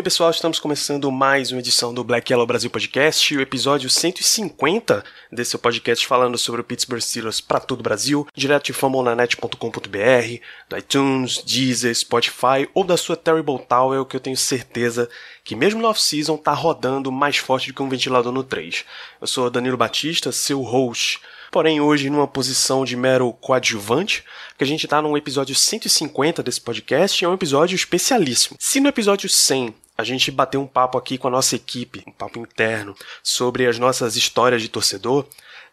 bem, pessoal, estamos começando mais uma edição do Black Yellow Brasil Podcast, o episódio 150 desse podcast falando sobre o Pittsburgh Steelers para todo o Brasil, direto de famonanet.com.br, do iTunes, Deezer, Spotify ou da sua Terrible Tower, que eu tenho certeza que mesmo no off-season tá rodando mais forte do que um ventilador no 3. Eu sou Danilo Batista, seu host porém hoje numa posição de mero coadjuvante, porque a gente está num episódio 150 desse podcast é um episódio especialíssimo. Se no episódio 100 a gente bateu um papo aqui com a nossa equipe, um papo interno, sobre as nossas histórias de torcedor,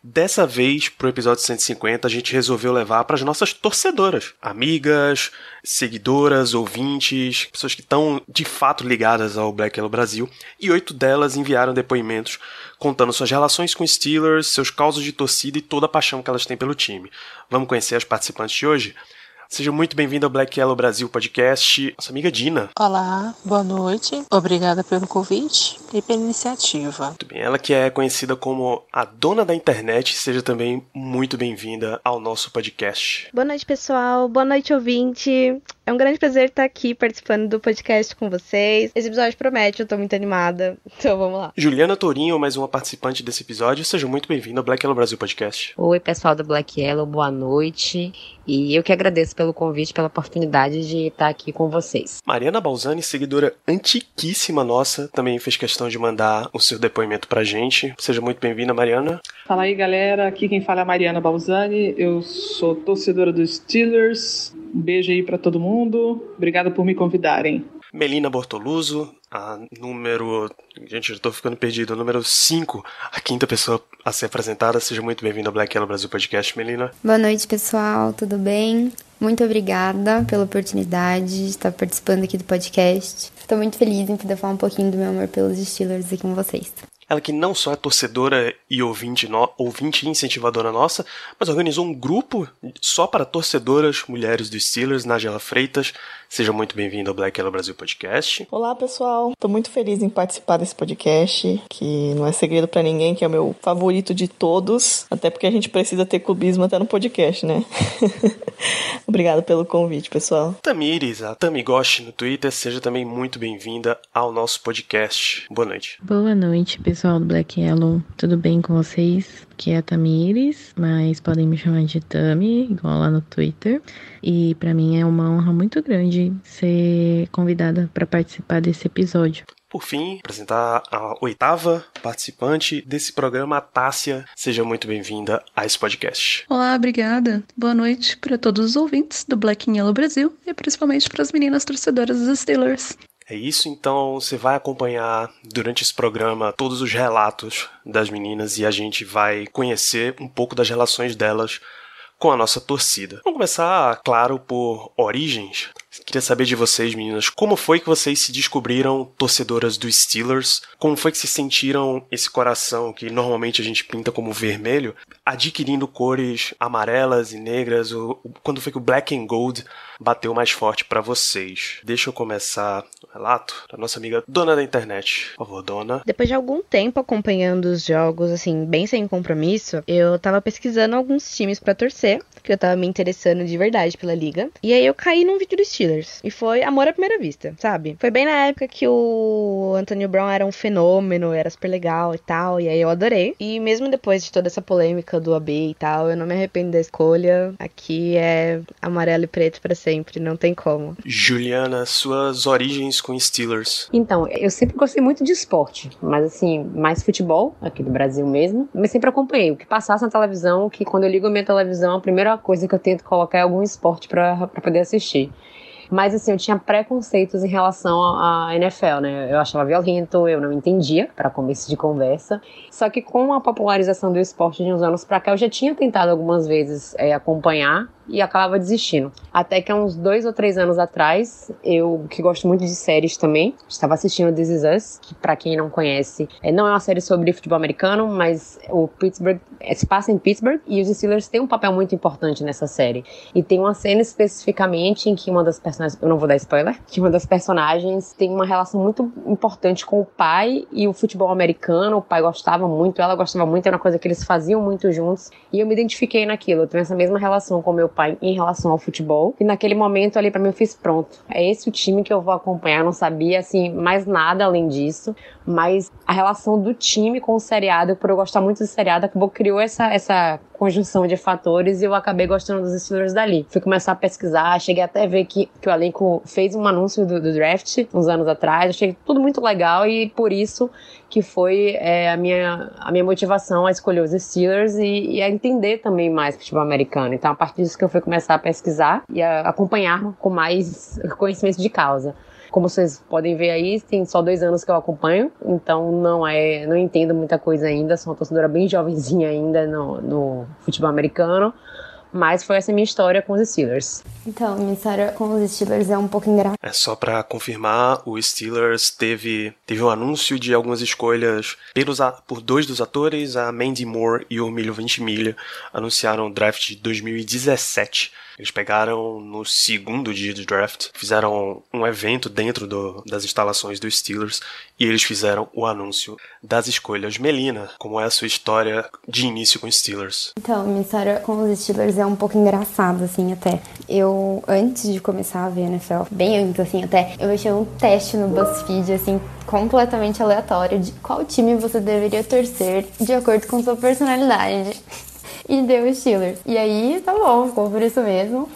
Dessa vez, pro episódio 150, a gente resolveu levar para as nossas torcedoras, amigas, seguidoras, ouvintes, pessoas que estão de fato ligadas ao Black Yellow Brasil, e oito delas enviaram depoimentos contando suas relações com Steelers, seus causos de torcida e toda a paixão que elas têm pelo time. Vamos conhecer as participantes de hoje? Seja muito bem-vindo ao Black Yellow Brasil Podcast, nossa amiga Dina. Olá, boa noite. Obrigada pelo convite e pela iniciativa. Muito bem, ela que é conhecida como a dona da internet, seja também muito bem-vinda ao nosso podcast. Boa noite, pessoal. Boa noite, ouvinte. É um grande prazer estar aqui participando do podcast com vocês. Esse episódio promete, eu tô muito animada. Então vamos lá. Juliana Tourinho, mais uma participante desse episódio, seja muito bem-vinda ao Black Yellow Brasil Podcast. Oi, pessoal do Black Yellow, boa noite. E eu que agradeço pelo convite, pela oportunidade de estar aqui com vocês. Mariana Balzani, seguidora antiquíssima nossa, também fez questão de mandar o seu depoimento pra gente. Seja muito bem-vinda, Mariana. Fala aí, galera. Aqui quem fala é a Mariana Balzani. Eu sou torcedora dos Steelers. Um beijo aí pra todo mundo. Obrigada por me convidarem. Melina Bortoluso, a número. Gente, já tô ficando perdido. Número 5, a quinta pessoa a ser apresentada. Seja muito bem-vinda ao Black Yellow Brasil Podcast, Melina. Boa noite, pessoal. Tudo bem? Muito obrigada pela oportunidade de estar participando aqui do podcast. Estou muito feliz em poder falar um pouquinho do meu amor pelos Steelers aqui com vocês. Ela que não só é torcedora e ouvinte, no, ouvinte e incentivadora nossa, mas organizou um grupo só para torcedoras mulheres dos Steelers, Nagela Freitas. Seja muito bem-vinda ao Black Yellow Brasil Podcast. Olá, pessoal. Estou muito feliz em participar desse podcast, que não é segredo para ninguém, que é o meu favorito de todos, até porque a gente precisa ter clubismo até no podcast, né? Obrigada pelo convite, pessoal. Tamires, a Tamigoshi no Twitter, seja também muito bem-vinda ao nosso podcast. Boa noite. Boa noite, pessoal do Black Yellow. Tudo bem com vocês? Aqui é a Tamires, mas podem me chamar de Tami, igual lá no Twitter. E para mim é uma honra muito grande ser convidada para participar desse episódio. Por fim, apresentar a oitava participante desse programa, a Tássia. Seja muito bem-vinda a esse podcast. Olá, obrigada. Boa noite para todos os ouvintes do Black and Yellow Brasil e principalmente para as meninas torcedoras dos Steelers. É isso, então você vai acompanhar durante esse programa todos os relatos das meninas e a gente vai conhecer um pouco das relações delas com a nossa torcida. Vamos começar, claro, por origens. Queria saber de vocês, meninas, como foi que vocês se descobriram torcedoras dos Steelers? Como foi que se sentiram esse coração que normalmente a gente pinta como vermelho, adquirindo cores amarelas e negras? Ou quando foi que o Black and Gold bateu mais forte para vocês? Deixa eu começar o relato da nossa amiga dona da internet. Por favor, dona. Depois de algum tempo acompanhando os jogos, assim, bem sem compromisso, eu tava pesquisando alguns times para torcer, que eu tava me interessando de verdade pela liga. E aí eu caí num vídeo do Steelers. E foi amor à primeira vista, sabe? Foi bem na época que o Antonio Brown era um fenômeno, era super legal e tal. E aí eu adorei. E mesmo depois de toda essa polêmica do AB e tal, eu não me arrependo da escolha. Aqui é amarelo e preto para sempre, não tem como. Juliana, suas origens com Steelers. Então, eu sempre gostei muito de esporte, mas assim, mais futebol, aqui do Brasil mesmo. Mas sempre acompanhei. O que passasse na televisão, que quando eu ligo a minha televisão, a primeira coisa que eu tento colocar é algum esporte para poder assistir. Mas assim, eu tinha preconceitos em relação à NFL, né? Eu achava violento, eu não entendia, para começo de conversa. Só que com a popularização do esporte de uns anos pra cá, eu já tinha tentado algumas vezes é, acompanhar e acabava desistindo. Até que há uns dois ou três anos atrás, eu, que gosto muito de séries também, estava assistindo This Is Us, que pra quem não conhece, é, não é uma série sobre futebol americano, mas o Pittsburgh é, se passa em Pittsburgh e os Steelers têm um papel muito importante nessa série. E tem uma cena especificamente em que uma das personagens, eu não vou dar spoiler, que uma das personagens tem uma relação muito importante com o pai e o futebol americano. O pai gostava muito, ela gostava muito, era uma coisa que eles faziam muito juntos. E eu me identifiquei naquilo. Eu tenho essa mesma relação com meu pai em relação ao futebol. E naquele momento ali para mim eu fiz pronto. É esse o time que eu vou acompanhar. Eu não sabia assim mais nada além disso, mas a relação do time com o seriado, por eu gostar muito do seriado, acabou criou essa essa conjunção de fatores e eu acabei gostando dos Steelers dali. Fui começar a pesquisar, cheguei até a ver que, que o elenco fez um anúncio do, do draft uns anos atrás, achei tudo muito legal e por isso que foi é, a, minha, a minha motivação a escolher os Steelers e, e, a entender também mais futebol americano. Então, a partir disso que eu fui começar a pesquisar e a acompanhar com mais conhecimento de causa. Como vocês podem ver aí, tem só dois anos que eu acompanho, então não é, não entendo muita coisa ainda. Sou uma torcedora bem jovenzinha ainda no, no futebol americano. Mas foi essa minha história com os Steelers. Então, minha história com os Steelers é um pouco engraçada. É só para confirmar, o Steelers teve, teve um anúncio de algumas escolhas pelos, por dois dos atores, a Mandy Moore e o Milho Ventimiglia, anunciaram o draft de 2017 eles pegaram no segundo dia do draft, fizeram um evento dentro do, das instalações dos Steelers e eles fizeram o anúncio das escolhas. Melina, como é a sua história de início com os Steelers? Então, minha história com os Steelers é um pouco engraçada, assim, até. Eu, antes de começar a ver NFL, bem antes, assim, até, eu achei um teste no BuzzFeed, assim, completamente aleatório de qual time você deveria torcer de acordo com sua personalidade e deu Steelers. E aí, tá bom, ficou por isso mesmo.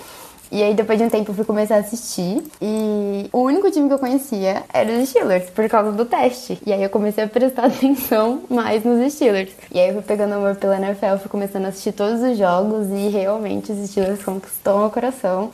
E aí, depois de um tempo, eu fui começar a assistir. E o único time que eu conhecia era os Steelers, por causa do teste. E aí, eu comecei a prestar atenção mais nos Steelers. E aí, eu fui pegando amor pela NFL, fui começando a assistir todos os jogos. E realmente, os Steelers conquistou meu coração.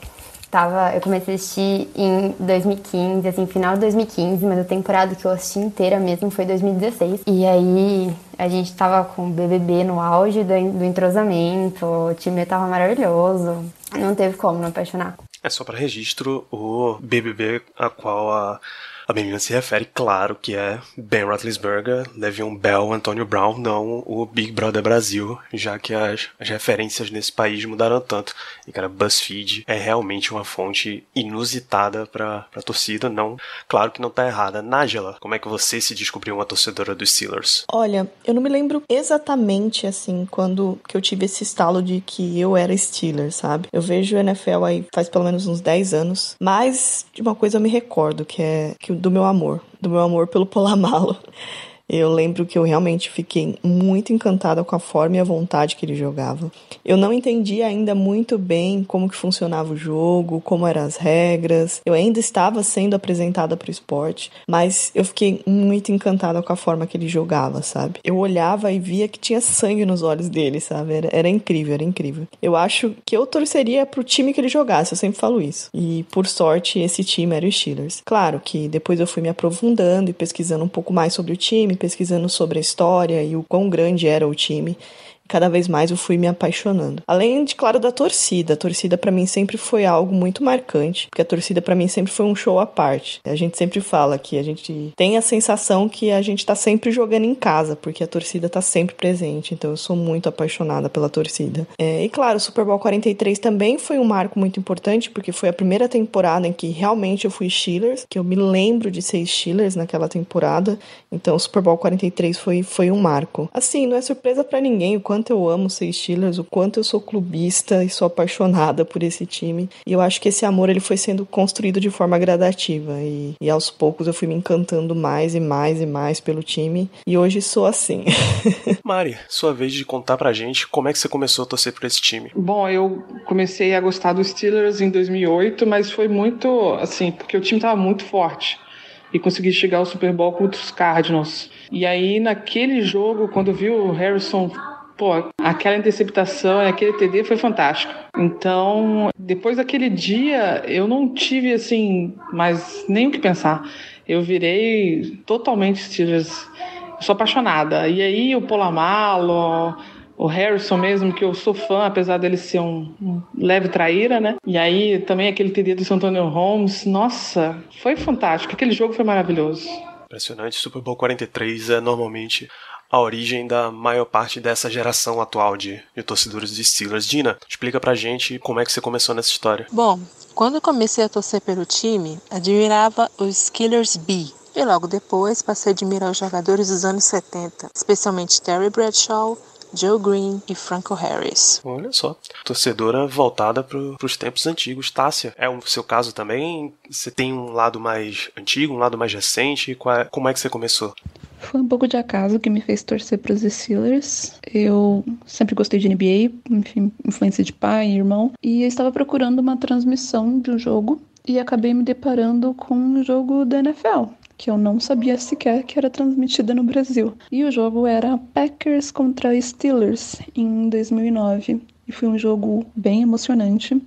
Tava, eu comecei a assistir em 2015, assim, final de 2015, mas a temporada que eu assisti inteira mesmo foi 2016. E aí a gente tava com o BBB no auge do, do entrosamento, o time tava maravilhoso. Não teve como não apaixonar. É só para registro o BBB a qual a a menina se refere, claro, que é Ben Roethlisberger, Le'Veon Bell, Antonio Brown, não o Big Brother Brasil, já que as, as referências nesse país mudaram tanto. E, cara, BuzzFeed é realmente uma fonte inusitada pra, pra torcida, não... Claro que não tá errada. Nájela, como é que você se descobriu uma torcedora dos Steelers? Olha, eu não me lembro exatamente, assim, quando que eu tive esse estalo de que eu era Steelers, sabe? Eu vejo NFL aí faz pelo menos uns 10 anos, mas de uma coisa eu me recordo, que é que do meu amor, do meu amor pelo Polamalo. Eu lembro que eu realmente fiquei muito encantada com a forma e a vontade que ele jogava. Eu não entendia ainda muito bem como que funcionava o jogo, como eram as regras. Eu ainda estava sendo apresentada para o esporte, mas eu fiquei muito encantada com a forma que ele jogava, sabe? Eu olhava e via que tinha sangue nos olhos dele, sabe? Era, era incrível, era incrível. Eu acho que eu torceria pro time que ele jogasse, eu sempre falo isso. E por sorte, esse time era o Steelers. Claro que depois eu fui me aprofundando e pesquisando um pouco mais sobre o time, pesquisando sobre a história e o quão grande era o time cada vez mais eu fui me apaixonando. Além de, claro, da torcida. A torcida para mim sempre foi algo muito marcante, porque a torcida para mim sempre foi um show à parte. A gente sempre fala que a gente tem a sensação que a gente tá sempre jogando em casa, porque a torcida tá sempre presente. Então eu sou muito apaixonada pela torcida. É, e claro, o Super Bowl 43 também foi um marco muito importante, porque foi a primeira temporada em que realmente eu fui Steelers, que eu me lembro de ser Steelers naquela temporada. Então o Super Bowl 43 foi, foi um marco. Assim, não é surpresa para ninguém o quanto quanto eu amo ser Steelers, o quanto eu sou clubista e sou apaixonada por esse time. E eu acho que esse amor ele foi sendo construído de forma gradativa e, e aos poucos eu fui me encantando mais e mais e mais pelo time e hoje sou assim. Mari, sua vez de contar pra gente como é que você começou a torcer por esse time. Bom, eu comecei a gostar dos Steelers em 2008, mas foi muito assim, porque o time tava muito forte e consegui chegar ao Super Bowl contra os Cardinals. E aí, naquele jogo, quando eu vi o Harrison pô, aquela interceptação aquele TD foi fantástico. Então, depois daquele dia, eu não tive, assim, mais nem o que pensar. Eu virei totalmente Steelers. sou apaixonada. E aí, o Polamalo, o Harrison mesmo, que eu sou fã, apesar dele ser um, um leve traíra, né? E aí também aquele TD do Santonio Holmes, nossa, foi fantástico. Aquele jogo foi maravilhoso. Impressionante. Super Bowl 43 é normalmente a origem da maior parte dessa geração atual de, de torcedores de Steelers. Dina, explica pra gente como é que você começou nessa história. Bom, quando comecei a torcer pelo time, admirava os Killers B. E logo depois passei a admirar os jogadores dos anos 70, especialmente Terry Bradshaw, Joe Green e Franco Harris. Olha só, torcedora voltada para os tempos antigos. Tássia, é o seu caso também? Você tem um lado mais antigo, um lado mais recente? É, como é que você começou? Foi um pouco de acaso que me fez torcer para os Steelers. Eu sempre gostei de NBA, enfim, influência de pai e irmão, e eu estava procurando uma transmissão de um jogo e acabei me deparando com um jogo da NFL, que eu não sabia sequer que era transmitida no Brasil. E o jogo era Packers contra Steelers em 2009. E foi um jogo bem emocionante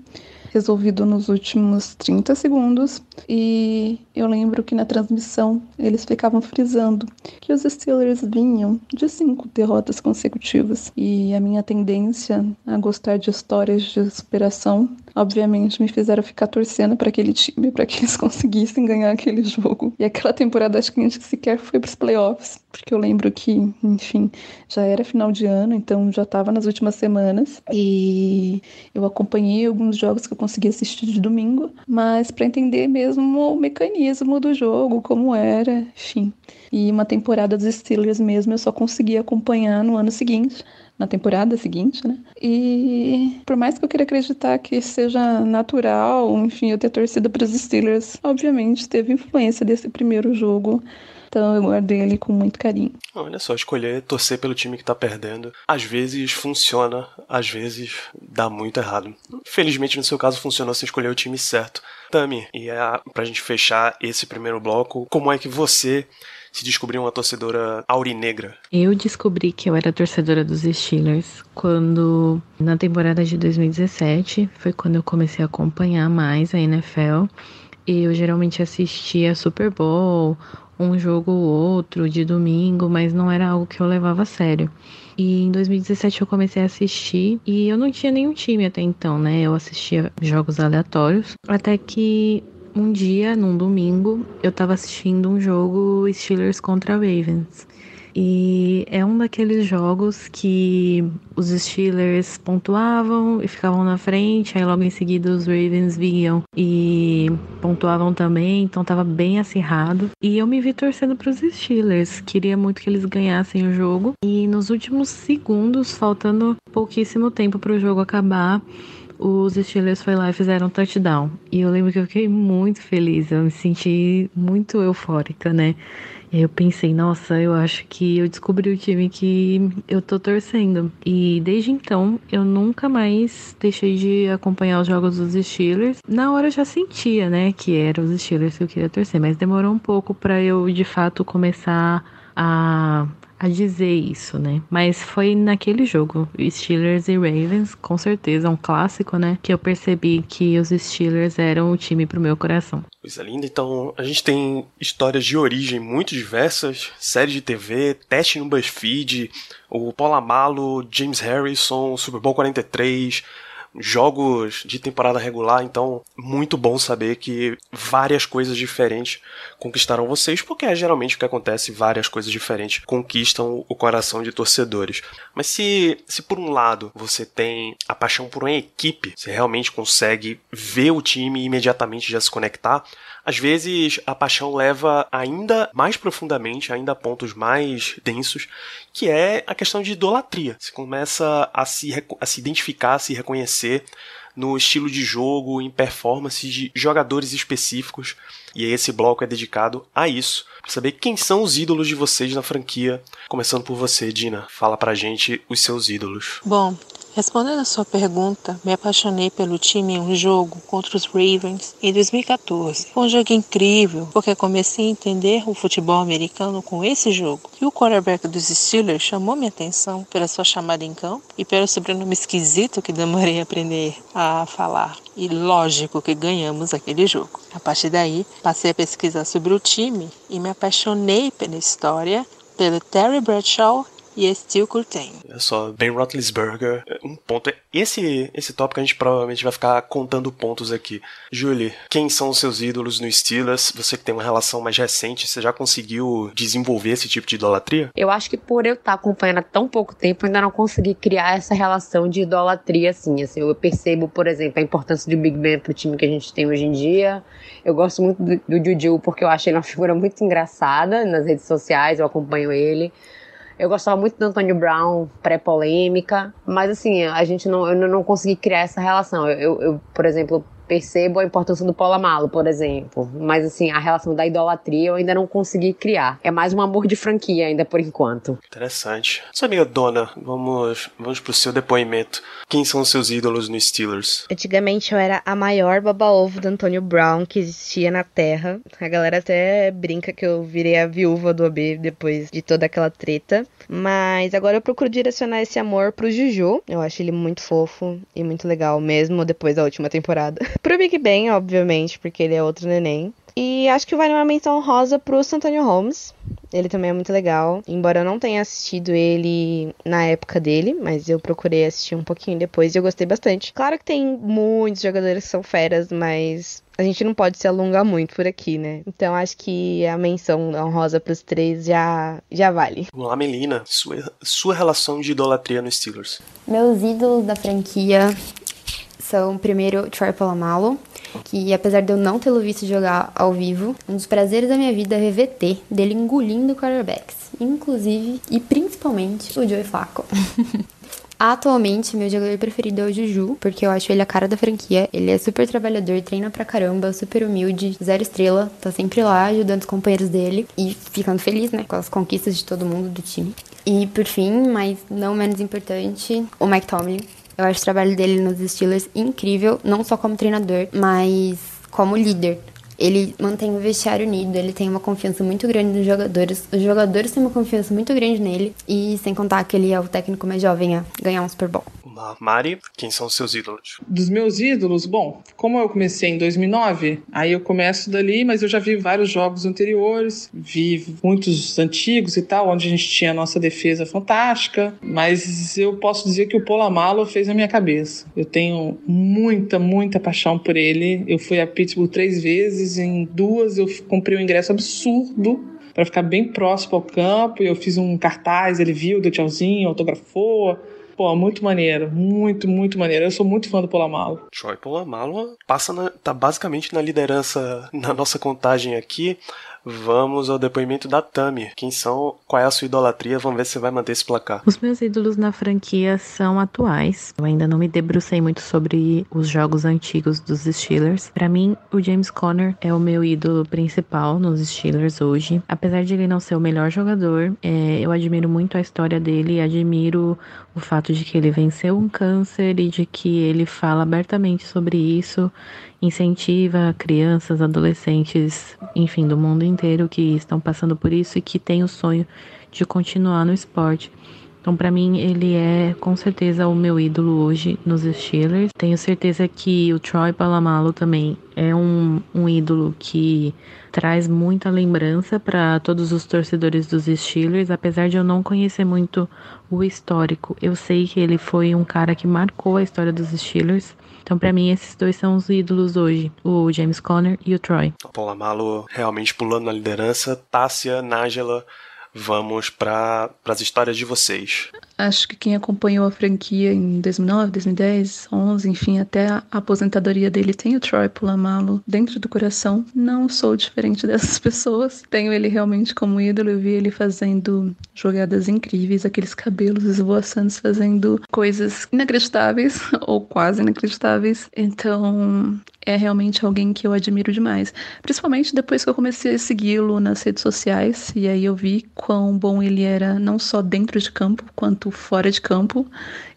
resolvido nos últimos 30 segundos. E eu lembro que na transmissão eles ficavam frisando que os Steelers vinham de cinco derrotas consecutivas. E a minha tendência a gostar de histórias de superação, obviamente, me fizeram ficar torcendo para aquele time, para que eles conseguissem ganhar aquele jogo. E aquela temporada acho que a gente sequer foi para os playoffs, porque eu lembro que, enfim, já era final de ano, então já estava nas últimas semanas. E eu acompanhei alguns jogos que eu consegui assistir de domingo, mas para entender mesmo o mecanismo do jogo, como era, enfim. E uma temporada dos Steelers mesmo eu só consegui acompanhar no ano seguinte, na temporada seguinte, né? E por mais que eu queira acreditar que seja natural, enfim, eu ter torcido para os Steelers, obviamente teve influência desse primeiro jogo então eu guardei ele com muito carinho. Olha só, escolher torcer pelo time que tá perdendo. Às vezes funciona, às vezes dá muito errado. Felizmente no seu caso funcionou, você escolheu o time certo. Tami, e é pra gente fechar esse primeiro bloco, como é que você se descobriu uma torcedora aurinegra? Eu descobri que eu era torcedora dos Steelers quando, na temporada de 2017, foi quando eu comecei a acompanhar mais a NFL. Eu geralmente assistia Super Bowl um jogo ou outro de domingo, mas não era algo que eu levava a sério. E em 2017 eu comecei a assistir e eu não tinha nenhum time até então, né? Eu assistia jogos aleatórios, até que um dia, num domingo, eu tava assistindo um jogo Steelers contra Ravens. E é um daqueles jogos que os Steelers pontuavam e ficavam na frente, aí logo em seguida os Ravens vinham e pontuavam também, então tava bem acirrado. E eu me vi torcendo para os Steelers, queria muito que eles ganhassem o jogo. E nos últimos segundos, faltando pouquíssimo tempo para o jogo acabar, os Steelers foi lá e fizeram um touchdown. E eu lembro que eu fiquei muito feliz, eu me senti muito eufórica, né? E aí eu pensei, nossa, eu acho que eu descobri o time que eu tô torcendo. E desde então, eu nunca mais deixei de acompanhar os jogos dos Steelers. Na hora eu já sentia, né, que eram os Steelers que eu queria torcer, mas demorou um pouco para eu de fato começar a a dizer isso, né? Mas foi naquele jogo, Steelers e Ravens, com certeza, um clássico, né? Que eu percebi que os Steelers eram o time pro meu coração. Coisa linda. Então, a gente tem histórias de origem muito diversas, série de TV, teste no BuzzFeed, o Polamalo, James Harrison, Super Bowl 43, jogos de temporada regular, então muito bom saber que várias coisas diferentes conquistaram vocês, porque é geralmente o que acontece, várias coisas diferentes conquistam o coração de torcedores. Mas se, se por um lado você tem a paixão por uma equipe, você realmente consegue ver o time e imediatamente já se conectar, às vezes a paixão leva ainda mais profundamente, ainda a pontos mais densos, que é a questão de idolatria. Você começa a se, a se identificar, a se reconhecer no estilo de jogo, em performance de jogadores específicos. E esse bloco é dedicado a isso, para saber quem são os ídolos de vocês na franquia. Começando por você, Dina, fala pra gente os seus ídolos. Bom, Respondendo a sua pergunta, me apaixonei pelo time em um jogo contra os Ravens em 2014. Foi um jogo incrível, porque comecei a entender o futebol americano com esse jogo. E o quarterback dos Steelers chamou minha atenção pela sua chamada em campo e pelo sobrenome esquisito que demorei a aprender a falar. E lógico que ganhamos aquele jogo. A partir daí, passei a pesquisar sobre o time e me apaixonei pela história, pelo Terry Bradshaw e Steel Curtain. Olha só, Ben Roethlisberger, um ponto. Esse, esse tópico a gente provavelmente vai ficar contando pontos aqui. Julie, quem são os seus ídolos no Steelers? Você que tem uma relação mais recente, você já conseguiu desenvolver esse tipo de idolatria? Eu acho que por eu estar acompanhando há tão pouco tempo, eu ainda não consegui criar essa relação de idolatria assim. assim eu percebo, por exemplo, a importância do Big Ben pro time que a gente tem hoje em dia. Eu gosto muito do, do Juju porque eu acho ele uma figura muito engraçada nas redes sociais, eu acompanho ele. Eu gostava muito do Antônio Brown, pré-polêmica, mas assim, a gente não, eu não consegui criar essa relação. Eu, eu, por exemplo, percebo a importância do Malo, por exemplo. Mas assim, a relação da idolatria eu ainda não consegui criar. É mais um amor de franquia ainda por enquanto. Interessante. Sua amiga Dona, vamos, vamos pro seu depoimento. Quem são os seus ídolos no Steelers? Antigamente eu era a maior baba-ovo do Antônio Brown que existia na Terra. A galera até brinca que eu virei a viúva do OB depois de toda aquela treta. Mas agora eu procuro direcionar esse amor pro Juju. Eu acho ele muito fofo e muito legal, mesmo depois da última temporada. Pro Big Ben, obviamente, porque ele é outro neném. E acho que vale uma menção rosa pro Santonio Holmes. Ele também é muito legal. Embora eu não tenha assistido ele na época dele, mas eu procurei assistir um pouquinho depois e eu gostei bastante. Claro que tem muitos jogadores que são feras, mas a gente não pode se alongar muito por aqui, né? Então acho que a menção honrosa pros três já, já vale. Vamos lá, Melina. Sua, sua relação de idolatria no Steelers. Meus ídolos da franquia são primeiro Troy Polamalu, que apesar de eu não tê-lo visto jogar ao vivo, um dos prazeres da minha vida é rever dele engolindo quarterbacks, inclusive e principalmente o Joey Flacco. Atualmente, meu jogador preferido é o Juju, porque eu acho ele a cara da franquia. Ele é super trabalhador, treina pra caramba, super humilde, zero estrela, tá sempre lá ajudando os companheiros dele e ficando feliz, né, com as conquistas de todo mundo do time. E por fim, mas não menos importante, o Mike Tomlin. Eu acho o trabalho dele nos Steelers incrível, não só como treinador, mas como líder. Ele mantém o vestiário unido, ele tem uma confiança muito grande nos jogadores, os jogadores têm uma confiança muito grande nele, e sem contar que ele é o técnico mais jovem a ganhar um Super Bowl. Mari, quem são os seus ídolos? Dos meus ídolos, bom, como eu comecei em 2009, aí eu começo dali, mas eu já vi vários jogos anteriores, vi muitos antigos e tal, onde a gente tinha a nossa defesa fantástica, mas eu posso dizer que o Polamalo fez a minha cabeça. Eu tenho muita, muita paixão por ele. Eu fui a Pittsburgh três vezes, em duas eu comprei um ingresso absurdo para ficar bem próximo ao campo. Eu fiz um cartaz, ele viu, deu tchauzinho, autografou. Pô, muito maneiro, muito, muito maneiro. Eu sou muito fã do Polamalo. Troy Polamalo passa na, tá basicamente na liderança na nossa contagem aqui. Vamos ao depoimento da Tami. Quem são? Qual é a sua idolatria? Vamos ver se vai manter esse placar. Os meus ídolos na franquia são atuais. Eu ainda não me debrucei muito sobre os jogos antigos dos Steelers. Para mim, o James Conner é o meu ídolo principal nos Steelers hoje. Apesar de ele não ser o melhor jogador, é, eu admiro muito a história dele admiro o fato de que ele venceu um câncer e de que ele fala abertamente sobre isso incentiva crianças, adolescentes, enfim, do mundo inteiro que estão passando por isso e que têm o sonho de continuar no esporte. Então, para mim, ele é com certeza o meu ídolo hoje nos Steelers. Tenho certeza que o Troy Palamalo também é um, um ídolo que traz muita lembrança para todos os torcedores dos Steelers, apesar de eu não conhecer muito o histórico. Eu sei que ele foi um cara que marcou a história dos Steelers. Então, para mim, esses dois são os ídolos hoje: o James Conner e o Troy. Paula Malo realmente pulando na liderança. Tássia, Nájela, vamos para as histórias de vocês. Acho que quem acompanhou a franquia em 2009, 2010, 11, enfim, até a aposentadoria dele tem o Troy Pulamalo dentro do coração. Não sou diferente dessas pessoas. Tenho ele realmente como ídolo. Eu vi ele fazendo jogadas incríveis, aqueles cabelos esvoaçantes, fazendo coisas inacreditáveis ou quase inacreditáveis. Então, é realmente alguém que eu admiro demais. Principalmente depois que eu comecei a segui-lo nas redes sociais, e aí eu vi quão bom ele era, não só dentro de campo, quanto fora de campo.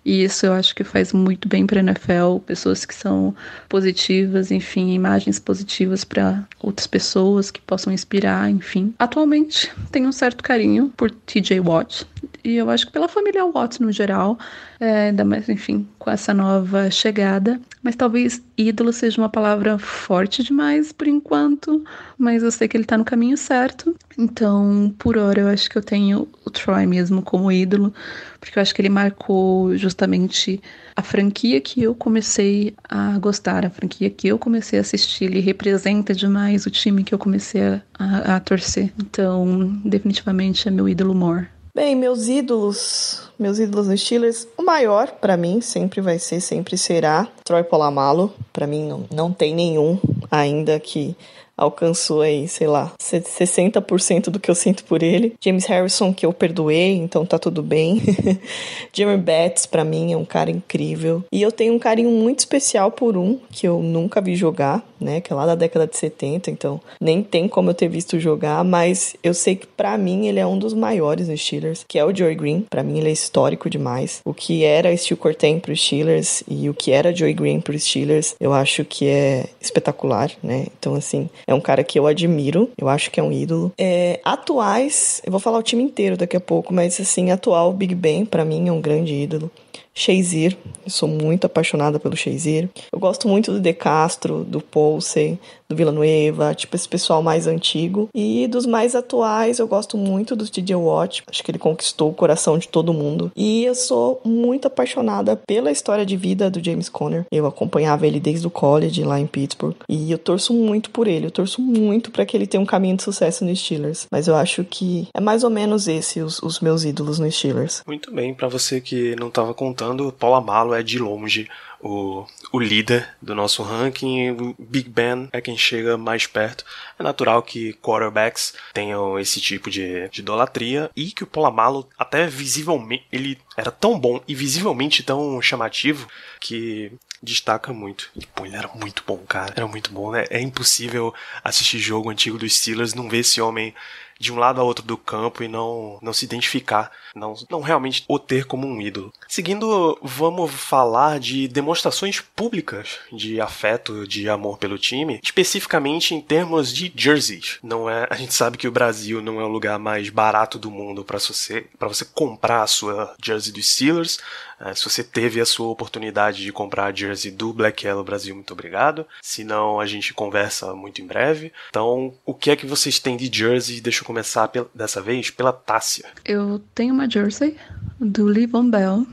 E isso eu acho que faz muito bem para a NFL, pessoas que são positivas, enfim, imagens positivas para outras pessoas que possam inspirar, enfim. Atualmente tenho um certo carinho por TJ Watt. E eu acho que pela família Watts no geral, é, ainda mais, enfim, com essa nova chegada. Mas talvez ídolo seja uma palavra forte demais por enquanto, mas eu sei que ele tá no caminho certo. Então, por hora, eu acho que eu tenho o Troy mesmo como ídolo, porque eu acho que ele marcou justamente a franquia que eu comecei a gostar, a franquia que eu comecei a assistir. Ele representa demais o time que eu comecei a, a, torcer. Então, definitivamente é meu ídolo more. Bem, meus ídolos, meus ídolos nos Steelers, o maior para mim sempre vai ser, sempre será Troy Polamalu. Para mim não, não tem nenhum ainda que alcançou aí, sei lá, 60% do que eu sinto por ele. James Harrison, que eu perdoei, então tá tudo bem. Jimmy Betts, para mim, é um cara incrível. E eu tenho um carinho muito especial por um que eu nunca vi jogar, né? Que é lá da década de 70, então nem tem como eu ter visto jogar, mas eu sei que para mim ele é um dos maiores nos Steelers, que é o Joey Green. Para mim ele é histórico demais. O que era Steel Corten pro Steelers e o que era Joey Green pro Steelers, eu acho que é espetacular, né? Então assim, é um cara que eu admiro, eu acho que é um ídolo. É, atuais, eu vou falar o time inteiro daqui a pouco, mas assim, atual Big Ben para mim é um grande ídolo. Shazier, eu sou muito apaixonada pelo Shazier. Eu gosto muito do De Castro, do Poulsen, do Villanueva, tipo esse pessoal mais antigo. E dos mais atuais, eu gosto muito do TJ Watt. Acho que ele conquistou o coração de todo mundo. E eu sou muito apaixonada pela história de vida do James Conner. Eu acompanhava ele desde o college lá em Pittsburgh. E eu torço muito por ele. Eu torço muito para que ele tenha um caminho de sucesso no Steelers. Mas eu acho que é mais ou menos esse os, os meus ídolos no Steelers. Muito bem, para você que não estava contando, Paul Amalo é de longe o, o líder do nosso ranking. Big Ben é quem chega mais perto. É natural que quarterbacks tenham esse tipo de, de idolatria e que o Polamalo até visivelmente ele era tão bom e visivelmente tão chamativo que destaca muito. E, pô, ele era muito bom, cara. Era muito bom, né? É impossível assistir jogo antigo dos Steelers não ver esse homem de um lado a outro do campo e não, não se identificar, não, não realmente o ter como um ídolo. Seguindo, vamos falar de demonstrações públicas de afeto, de amor pelo time, especificamente em termos de jerseys. Não é, a gente sabe que o Brasil não é o lugar mais barato do mundo para você, para você comprar a sua jersey dos Steelers. É, se você teve a sua oportunidade de comprar a jersey do Black Yellow Brasil, muito obrigado. Se não, a gente conversa muito em breve. Então, o que é que vocês têm de jersey? Deixa eu começar dessa vez pela Tássia. Eu tenho uma jersey do Livon Bell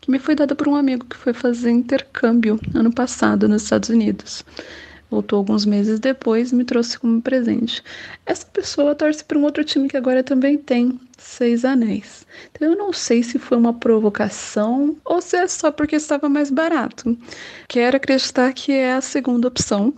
que me foi dada por um amigo que foi fazer intercâmbio ano passado nos Estados Unidos. Voltou alguns meses depois e me trouxe como presente. Essa pessoa torce para um outro time que agora também tem seis anéis. Então eu não sei se foi uma provocação ou se é só porque estava mais barato. Quero acreditar que é a segunda opção,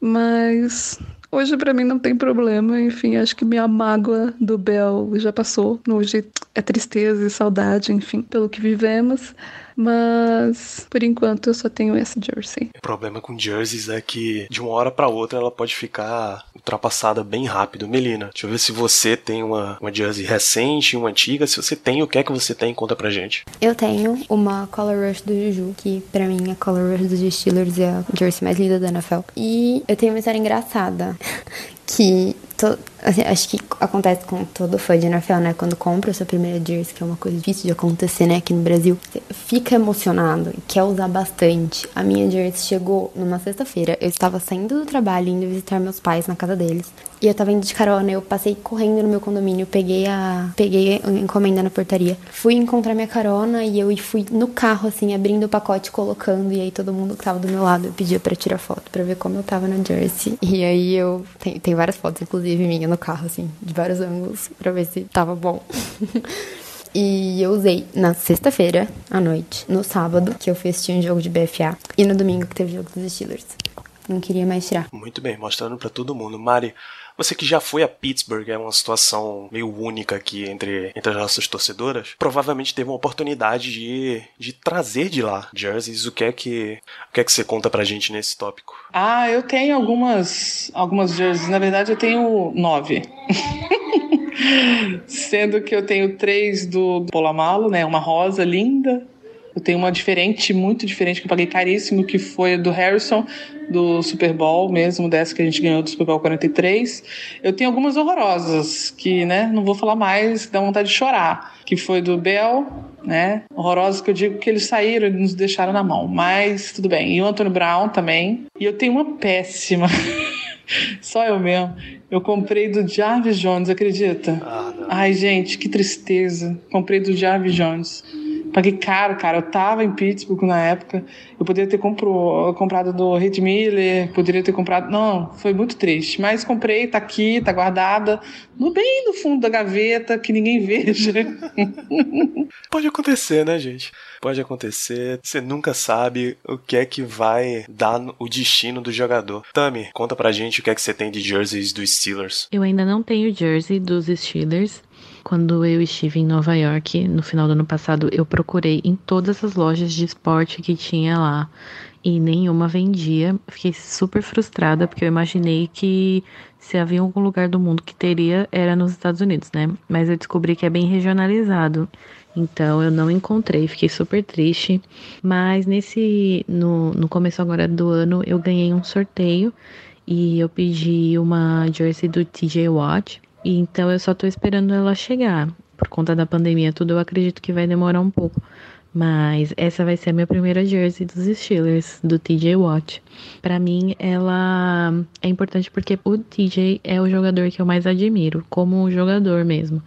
mas Hoje para mim não tem problema, enfim, acho que minha mágoa do Bel já passou. Hoje é tristeza e saudade, enfim, pelo que vivemos. Mas por enquanto eu só tenho essa jersey. O problema com jerseys é que de uma hora para outra ela pode ficar ultrapassada bem rápido. Melina, deixa eu ver se você tem uma, uma jersey recente, uma antiga. Se você tem, o que é que você tem? Conta pra gente. Eu tenho uma Color Rush do Juju, que pra mim a Color Rush dos Steelers é a jersey mais linda da NFL. E eu tenho uma história engraçada que to, assim, acho que acontece com todo fã de NFL, né? Quando compra sua primeira jersey, que é uma coisa difícil de acontecer, né? Aqui no Brasil, você fica emocionado e quer usar bastante. A minha jersey chegou numa sexta-feira. Eu estava saindo do trabalho, indo visitar meus pais na casa deles. E eu tava indo de carona, eu passei correndo no meu condomínio, peguei a peguei a encomenda na portaria. Fui encontrar minha carona e eu fui no carro assim, abrindo o pacote, colocando e aí todo mundo que tava do meu lado eu pedia para tirar foto para ver como eu tava na jersey. E aí eu tem, tem várias fotos inclusive minha no carro assim, de vários ângulos para ver se tava bom. E eu usei na sexta-feira à noite, no sábado, que eu fiz um jogo de BFA, e no domingo que teve jogo dos Steelers. Não queria mais tirar. Muito bem, mostrando para todo mundo. Mari, você que já foi a Pittsburgh, é uma situação meio única aqui entre, entre as nossas torcedoras, provavelmente teve uma oportunidade de, de trazer de lá jerseys. O que é que o que é que você conta pra gente nesse tópico? Ah, eu tenho algumas algumas jerseys. Na verdade, eu tenho nove. Sendo que eu tenho três do, do Polamalo, né? Uma rosa linda, Eu tenho uma diferente, muito diferente, que eu paguei caríssimo, que foi do Harrison, do Super Bowl mesmo, dessa que a gente ganhou do Super Bowl 43. Eu tenho algumas horrorosas, que, né, não vou falar mais, dá vontade de chorar. Que foi do Bell, né? Horrorosas que eu digo que eles saíram e nos deixaram na mão. Mas tudo bem. E o Antônio Brown também. E eu tenho uma péssima. Só eu mesmo. Eu comprei do Jarvis Jones, acredita? Ai, gente, que tristeza. Comprei do Jarvis Jones. Paguei caro, cara. Eu tava em Pittsburgh na época. Eu poderia ter compro, comprado do Red Miller, poderia ter comprado. Não, foi muito triste. Mas comprei, tá aqui, tá guardada, no bem no fundo da gaveta, que ninguém veja. Pode acontecer, né, gente? Pode acontecer. Você nunca sabe o que é que vai dar o destino do jogador. Tami, conta pra gente o que é que você tem de jerseys dos Steelers. Eu ainda não tenho jersey dos Steelers. Quando eu estive em Nova York, no final do ano passado, eu procurei em todas as lojas de esporte que tinha lá e nenhuma vendia. Fiquei super frustrada porque eu imaginei que se havia algum lugar do mundo que teria, era nos Estados Unidos, né? Mas eu descobri que é bem regionalizado. Então eu não encontrei, fiquei super triste. Mas nesse no, no começo agora do ano eu ganhei um sorteio e eu pedi uma jersey do TJ Watt. E então eu só tô esperando ela chegar. Por conta da pandemia, tudo eu acredito que vai demorar um pouco. Mas essa vai ser a minha primeira jersey dos Steelers, do TJ Watt. Pra mim, ela é importante porque o TJ é o jogador que eu mais admiro, como um jogador mesmo,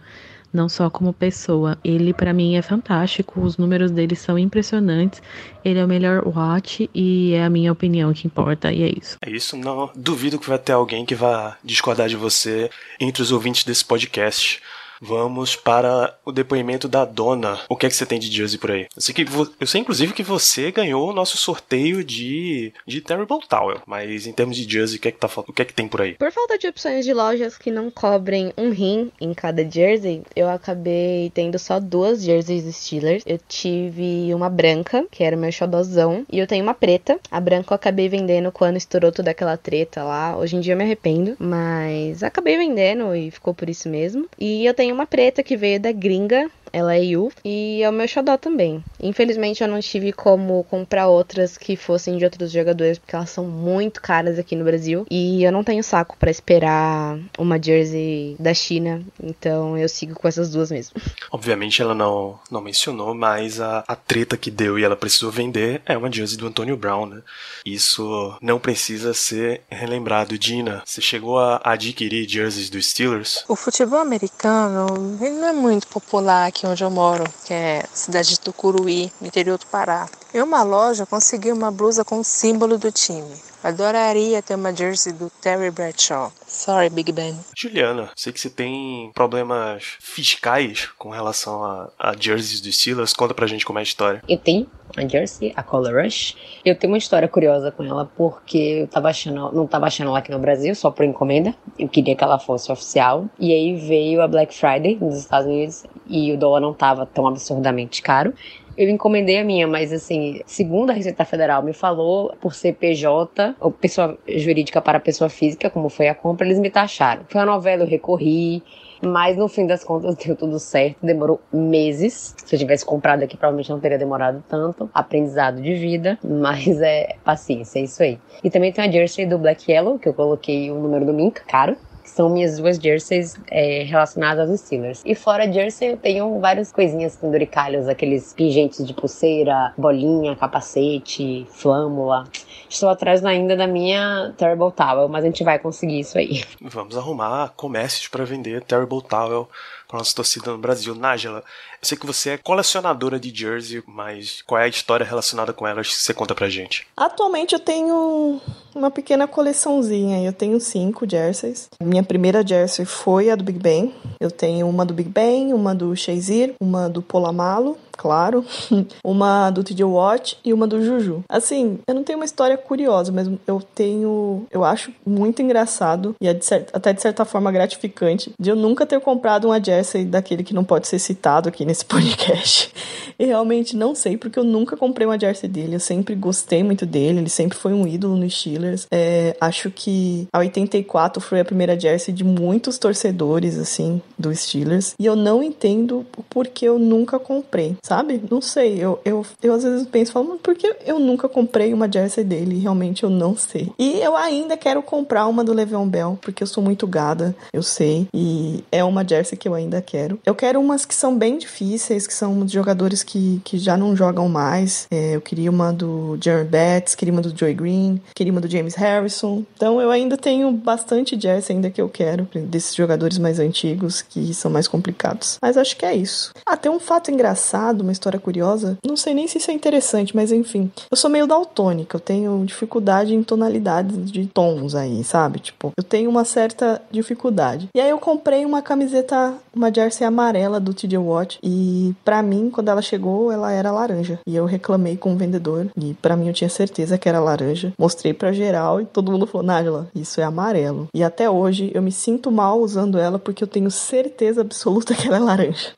não só como pessoa. Ele pra mim é fantástico, os números dele são impressionantes. Ele é o melhor Watt e é a minha opinião que importa, e é isso. É isso, não duvido que vai ter alguém que vá discordar de você entre os ouvintes desse podcast. Vamos para o depoimento da dona. O que é que você tem de jersey por aí? Eu sei, que eu sei inclusive que você ganhou o nosso sorteio de, de Terrible Towel, mas em termos de jersey, o que é que, tá, o que, é que tem por aí? Por falta de opções de lojas que não cobrem um rim em cada jersey, eu acabei tendo só duas jerseys Steelers. Eu tive uma branca, que era o meu xodozão, e eu tenho uma preta. A branca eu acabei vendendo quando estourou toda aquela treta lá. Hoje em dia eu me arrependo, mas acabei vendendo e ficou por isso mesmo. E eu tenho uma preta que veio da gringa, ela é U, e é o meu xodó também. Infelizmente eu não tive como comprar outras que fossem de outros jogadores, porque elas são muito caras aqui no Brasil. E eu não tenho saco pra esperar uma jersey da China, então eu sigo com essas duas mesmo. Obviamente ela não, não mencionou, mas a, a treta que deu e ela precisou vender é uma jersey do Antonio Brown, né? Isso não precisa ser relembrado. Dina, você chegou a adquirir jerseys dos Steelers? O futebol americano ele não é muito popular aqui onde eu moro, que é cidade de Tucuruí, interior do Pará. Em uma loja consegui uma blusa com o símbolo do time. Adoraria ter uma jersey do Terry Bradshaw. Sorry, Big Ben. Juliana, sei que você tem problemas fiscais com relação a, a jerseys dos Steelers. Conta pra gente como é a história. Eu tenho a Jersey, a Color Rush. Eu tenho uma história curiosa com ela, porque eu tava achando, não tava achando ela aqui no Brasil, só por encomenda. Eu queria que ela fosse oficial. E aí veio a Black Friday nos Estados Unidos e o dólar não tava tão absurdamente caro. Eu encomendei a minha, mas assim, segundo a Receita Federal me falou, por ser PJ, ou pessoa jurídica para pessoa física, como foi a compra, eles me taxaram. Foi uma novela, eu recorri, mas no fim das contas deu tudo certo. Demorou meses. Se eu tivesse comprado aqui, provavelmente não teria demorado tanto. Aprendizado de vida, mas é paciência, é isso aí. E também tem a jersey do Black Yellow, que eu coloquei o número do Minka, caro. São minhas duas jerseys é, relacionadas aos Steelers. E fora jersey, eu tenho várias coisinhas penduricalhos, aqueles pingentes de pulseira, bolinha, capacete, flâmula. Estou atrás ainda da minha Terrible Towel, mas a gente vai conseguir isso aí. Vamos arrumar comércios para vender Terrible Towel para nossa torcida no Brasil. Nájela, eu sei que você é colecionadora de jersey, mas qual é a história relacionada com elas que você conta pra gente? Atualmente eu tenho uma pequena coleçãozinha. Eu tenho cinco jerseys. Minha primeira jersey foi a do Big Ben. Eu tenho uma do Big Ben, uma do Shazier, uma do Polamalo, claro, uma do TJ Watt e uma do Juju. Assim, eu não tenho uma história curiosa, mas eu tenho, eu acho muito engraçado e é de até de certa forma gratificante de eu nunca ter comprado uma jersey daquele que não pode ser citado aqui nesse podcast. e realmente não sei, porque eu nunca comprei uma jersey dele. Eu sempre gostei muito dele, ele sempre foi um ídolo nos Steelers. É, acho que a 84 foi a primeira jersey de muitos torcedores, assim, dos Steelers. E eu não entendo porque eu nunca comprei, sabe? Não sei, eu, eu, eu às vezes penso, falo, por que eu nunca comprei uma jersey dele? Realmente eu não sei. E eu ainda quero comprar uma do Le'Veon Bell, porque eu sou muito gada, eu sei. E é uma jersey que eu ainda quero. Eu quero umas que são bem difíceis, que são de jogadores que, que já não jogam mais. É, eu queria uma do Jerry Betts, queria uma do Joey Green, queria uma do James Harrison. Então eu ainda tenho bastante jersey ainda que eu quero, desses jogadores mais antigos, que são mais complicados. Mas acho que é isso. Ah, tem um fato engraçado, uma história curiosa. Não sei nem se isso é interessante, mas enfim. Eu sou meio daltônica, eu tenho dificuldade em tonalidades de tons aí, sabe? Tipo, eu tenho uma certa dificuldade. E aí eu comprei uma camiseta, uma jersey amarela do TJ Watt e para mim, quando ela chegou, ela era laranja. E eu reclamei com o vendedor e para mim eu tinha certeza que era laranja. Mostrei para geral e todo mundo falou: "Nájila, isso é amarelo". E até hoje eu me sinto mal usando ela porque eu tenho certeza absoluta que ela é laranja.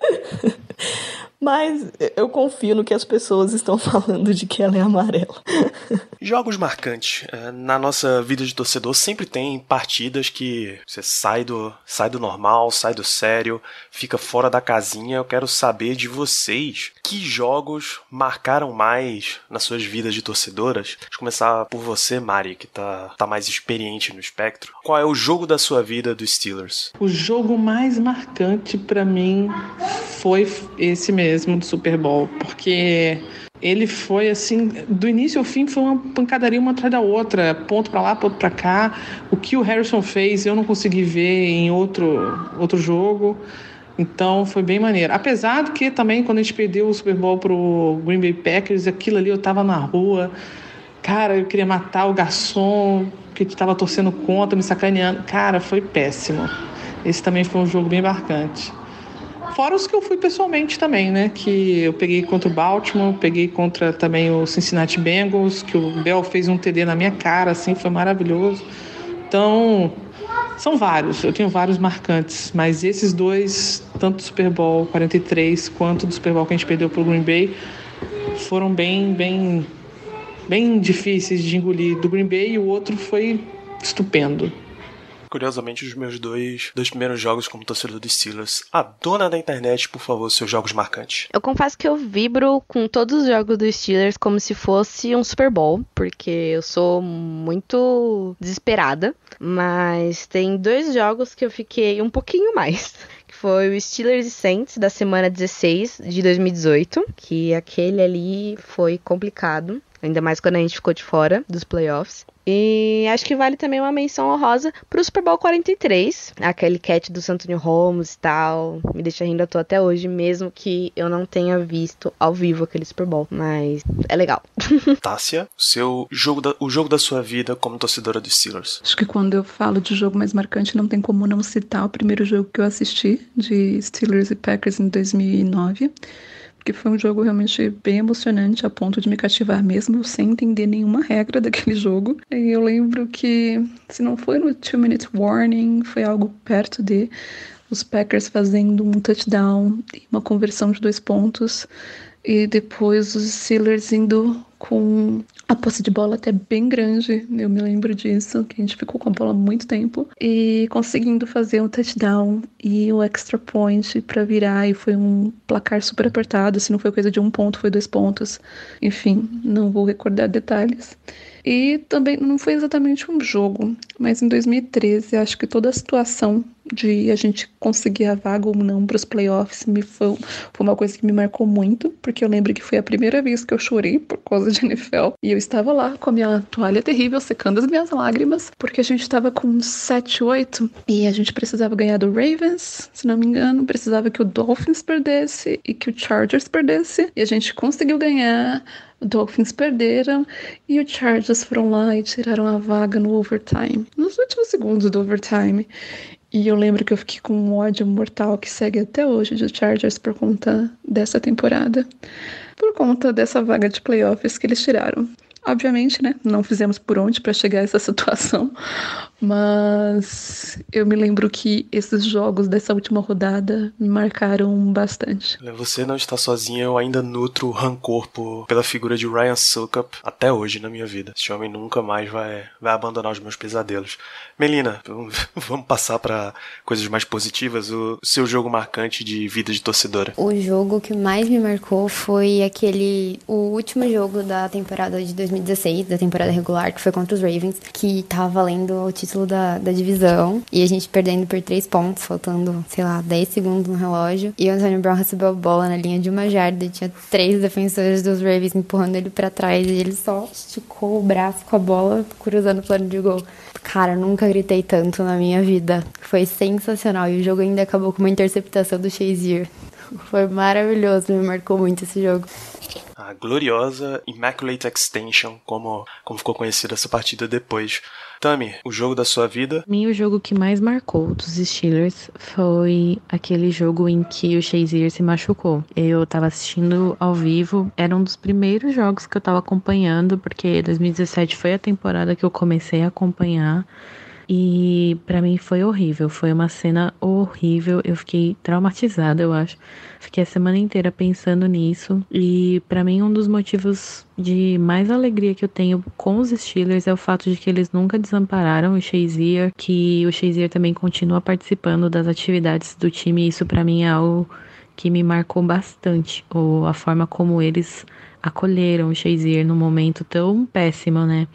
Mas eu confio no que as pessoas estão falando de que ela é amarela. Jogos marcantes. É, na nossa vida de torcedor sempre tem partidas que você sai do, sai do normal, sai do sério, fica fora da casinha. Eu quero saber de vocês que jogos marcaram mais nas suas vidas de torcedoras. Eu começar por você, Mari, que tá, tá mais experiente no espectro. Qual é o jogo da sua vida dos Steelers? O jogo mais marcante para mim foi esse mesmo do Super Bowl, porque ele foi assim, do início ao fim foi uma pancadaria uma atrás da outra, ponto para lá, ponto para cá. O que o Harrison fez eu não consegui ver em outro outro jogo. Então foi bem maneiro. Apesar de que também quando a gente perdeu o Super Bowl pro Green Bay Packers, aquilo ali eu tava na rua. Cara, eu queria matar o garçom que estava torcendo contra, me sacaneando. Cara, foi péssimo. Esse também foi um jogo bem marcante. Fora os que eu fui pessoalmente também, né? Que eu peguei contra o Baltimore, peguei contra também o Cincinnati Bengals, que o Bell fez um TD na minha cara, assim, foi maravilhoso. Então, são vários, eu tenho vários marcantes, mas esses dois, tanto do Super Bowl 43 quanto do Super Bowl que a gente perdeu pro Green Bay, foram bem, bem, bem difíceis de engolir. Do Green Bay e o outro foi estupendo. Curiosamente, os meus dois, dois primeiros jogos como torcedor dos Steelers. A dona da internet, por favor, seus jogos marcantes. Eu confesso que eu vibro com todos os jogos dos Steelers como se fosse um Super Bowl, porque eu sou muito desesperada. Mas tem dois jogos que eu fiquei um pouquinho mais. Foi o Steelers e Saints da semana 16 de 2018. Que aquele ali foi complicado. Ainda mais quando a gente ficou de fora dos playoffs. E acho que vale também uma menção honrosa pro Super Bowl 43, aquele catch do Santonio Holmes e tal. Me deixa rindo à toa até hoje, mesmo que eu não tenha visto ao vivo aquele Super Bowl. Mas é legal. Tássia, seu jogo da, o jogo da sua vida como torcedora dos Steelers. Acho que quando eu falo de jogo mais marcante, não tem como não citar o primeiro jogo que eu assisti, de Steelers e Packers em 2009 porque foi um jogo realmente bem emocionante, a ponto de me cativar mesmo, sem entender nenhuma regra daquele jogo. E eu lembro que, se não foi no Two Minute Warning, foi algo perto de os Packers fazendo um touchdown e uma conversão de dois pontos. E depois os Steelers indo com a posse de bola até bem grande, eu me lembro disso, que a gente ficou com a bola muito tempo e conseguindo fazer um touchdown e um extra point para virar e foi um placar super apertado, se não foi coisa de um ponto, foi dois pontos. Enfim, não vou recordar detalhes. E também não foi exatamente um jogo, mas em 2013 acho que toda a situação de a gente conseguir a vaga ou não para os playoffs me foi, foi uma coisa que me marcou muito, porque eu lembro que foi a primeira vez que eu chorei por causa de NFL e eu estava lá com a minha toalha terrível secando as minhas lágrimas, porque a gente estava com 7-8 e a gente precisava ganhar do Ravens, se não me engano, precisava que o Dolphins perdesse e que o Chargers perdesse. E a gente conseguiu ganhar Dolphins perderam e o Chargers foram lá e tiraram a vaga no overtime, nos últimos segundos do overtime. E eu lembro que eu fiquei com um ódio mortal que segue até hoje de Chargers por conta dessa temporada, por conta dessa vaga de playoffs que eles tiraram. Obviamente, né, não fizemos por onde para chegar a essa situação, Mas eu me lembro que esses jogos dessa última rodada me marcaram bastante. Você não está sozinha, eu ainda nutro rancor por, pela figura de Ryan Suckup até hoje na minha vida. Esse homem nunca mais vai, vai abandonar os meus pesadelos. Melina, vamos passar para coisas mais positivas. O seu jogo marcante de vida de torcedora. O jogo que mais me marcou foi aquele. O último jogo da temporada de 2016, da temporada regular, que foi contra os Ravens, que tava valendo o título da, da divisão. E a gente perdendo por três pontos, faltando, sei lá, 10 segundos no relógio. E o Antonio Brown recebeu a bola na linha de uma jarda. E tinha três defensores dos Ravens empurrando ele para trás. E ele só esticou o braço com a bola, cruzando o plano de gol. Cara, nunca gritei tanto na minha vida. Foi sensacional. E o jogo ainda acabou com uma interceptação do Shazier. Foi maravilhoso, me marcou muito esse jogo. A gloriosa Immaculate Extension, como, como ficou conhecida essa partida depois. Tami, o jogo da sua vida? Mim, o jogo que mais marcou dos Steelers foi aquele jogo em que o Shazier se machucou. Eu tava assistindo ao vivo, era um dos primeiros jogos que eu tava acompanhando, porque 2017 foi a temporada que eu comecei a acompanhar. E para mim foi horrível, foi uma cena horrível. Eu fiquei traumatizada, eu acho. Fiquei a semana inteira pensando nisso. E para mim um dos motivos de mais alegria que eu tenho com os Steelers é o fato de que eles nunca desampararam o Shazier, que o Shazier também continua participando das atividades do time. Isso para mim é algo que me marcou bastante, ou a forma como eles acolheram o Shazier num momento tão péssimo, né?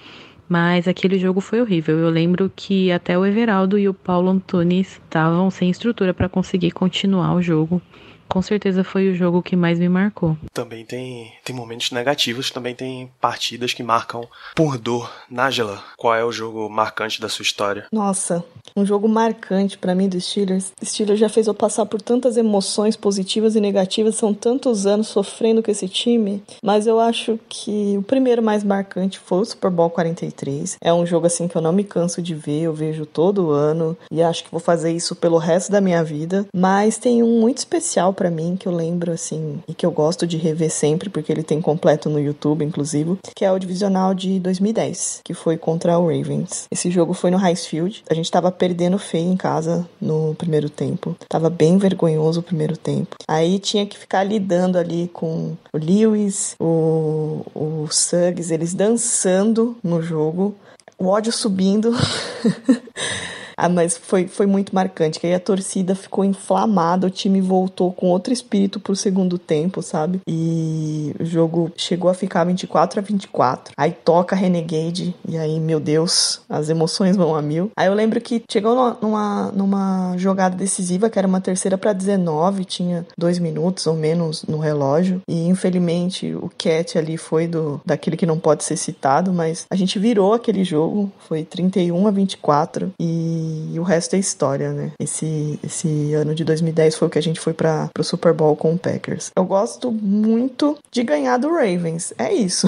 Mas aquele jogo foi horrível. Eu lembro que até o Everaldo e o Paulo Antunes estavam sem estrutura para conseguir continuar o jogo com certeza foi o jogo que mais me marcou. Também tem, tem momentos negativos, também tem partidas que marcam por dor. Nájela, qual é o jogo marcante da sua história? Nossa, um jogo marcante para mim dos Steelers. Steelers já fez eu passar por tantas emoções positivas e negativas, são tantos anos sofrendo com esse time, mas eu acho que o primeiro mais marcante foi o Super Bowl 43. É um jogo assim que eu não me canso de ver, eu vejo todo ano e acho que vou fazer isso pelo resto da minha vida, mas tem um muito especial para mim que eu lembro assim e que eu gosto de rever sempre porque ele tem completo no YouTube, inclusive, que é o divisional de 2010, que foi contra o Ravens. Esse jogo foi no High Field. A gente tava perdendo feio em casa no primeiro tempo. Tava bem vergonhoso o primeiro tempo. Aí tinha que ficar lidando ali com o Lewis, o, o Suggs, eles dançando no jogo, o ódio subindo. Ah, mas foi, foi muito marcante, que aí a torcida ficou inflamada, o time voltou com outro espírito pro segundo tempo, sabe? E o jogo chegou a ficar 24 a 24. Aí toca Renegade, e aí, meu Deus, as emoções vão a mil. Aí eu lembro que chegou numa, numa jogada decisiva, que era uma terceira para 19, tinha dois minutos ou menos no relógio, e infelizmente o Cat ali foi do daquele que não pode ser citado, mas a gente virou aquele jogo, foi 31 a 24, e e o resto é história, né? Esse, esse ano de 2010 foi o que a gente foi para o Super Bowl com o Packers. Eu gosto muito de ganhar do Ravens, é isso.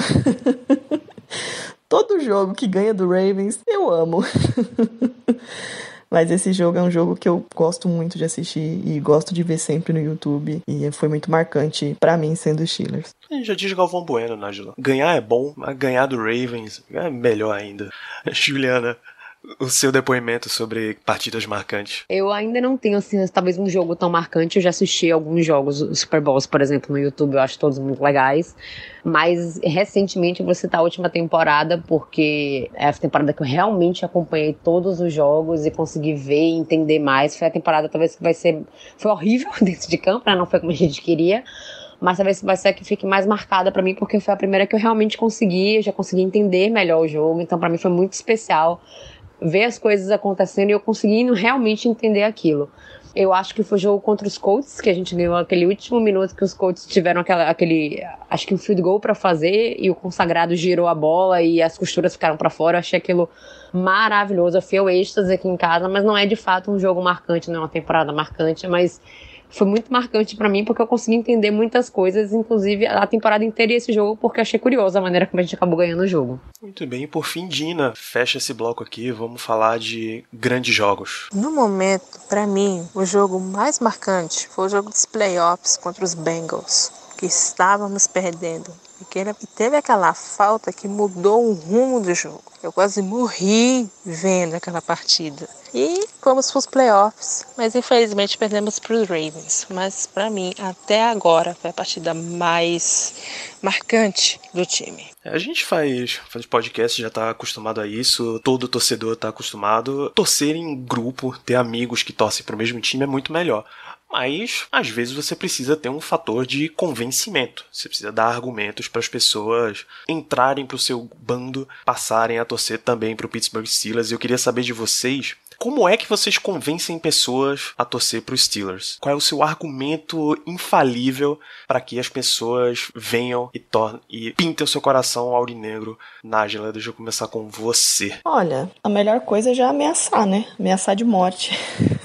Todo jogo que ganha do Ravens, eu amo. Mas esse jogo é um jogo que eu gosto muito de assistir e gosto de ver sempre no YouTube. E foi muito marcante para mim sendo Steelers. Já diz Galvão Bueno, Nájila. Ganhar é bom, mas ganhar do Ravens é melhor ainda. Juliana, o seu depoimento sobre partidas marcantes? Eu ainda não tenho, assim, talvez um jogo tão marcante. Eu já assisti alguns jogos, Super Bowls, por exemplo, no YouTube, eu acho todos muito legais. Mas recentemente eu vou citar a última temporada, porque é a temporada que eu realmente acompanhei todos os jogos e consegui ver e entender mais. Foi a temporada, talvez, que vai ser. Foi horrível dentro de campo, né? Não foi como a gente queria mas talvez vai ser a que fique mais marcada para mim, porque foi a primeira que eu realmente consegui, eu já consegui entender melhor o jogo, então para mim foi muito especial ver as coisas acontecendo e eu conseguindo realmente entender aquilo. Eu acho que foi o jogo contra os Colts, que a gente ganhou aquele último minuto que os Colts tiveram aquela, aquele, acho que um field goal para fazer e o consagrado girou a bola e as costuras ficaram para fora. Eu achei aquilo maravilhoso. Eu fui o êxtase aqui em casa, mas não é de fato um jogo marcante, não é uma temporada marcante, mas foi muito marcante para mim porque eu consegui entender muitas coisas, inclusive a temporada inteira e esse jogo, porque achei curiosa a maneira como a gente acabou ganhando o jogo. Muito bem, e por fim, Dina, fecha esse bloco aqui, vamos falar de grandes jogos. No momento, para mim, o jogo mais marcante foi o jogo dos playoffs contra os Bengals, que estávamos perdendo Porque ele teve aquela falta que mudou o rumo do jogo. Eu quase morri vendo aquela partida. E fomos para os playoffs, mas infelizmente perdemos para os Ravens. Mas para mim, até agora, foi a partida mais marcante do time. A gente faz, faz podcast, já tá acostumado a isso, todo torcedor tá acostumado. Torcer em grupo, ter amigos que torcem pro mesmo time é muito melhor. Mas às vezes você precisa ter um fator de convencimento. Você precisa dar argumentos para as pessoas entrarem para o seu bando, passarem a torcer também para o Pittsburgh Steelers. E eu queria saber de vocês como é que vocês convencem pessoas a torcer para os Steelers? Qual é o seu argumento infalível para que as pessoas venham e, e pintem o seu coração aurinegro? Nájila, deixa eu começar com você. Olha, a melhor coisa é já ameaçar, né? Ameaçar de morte.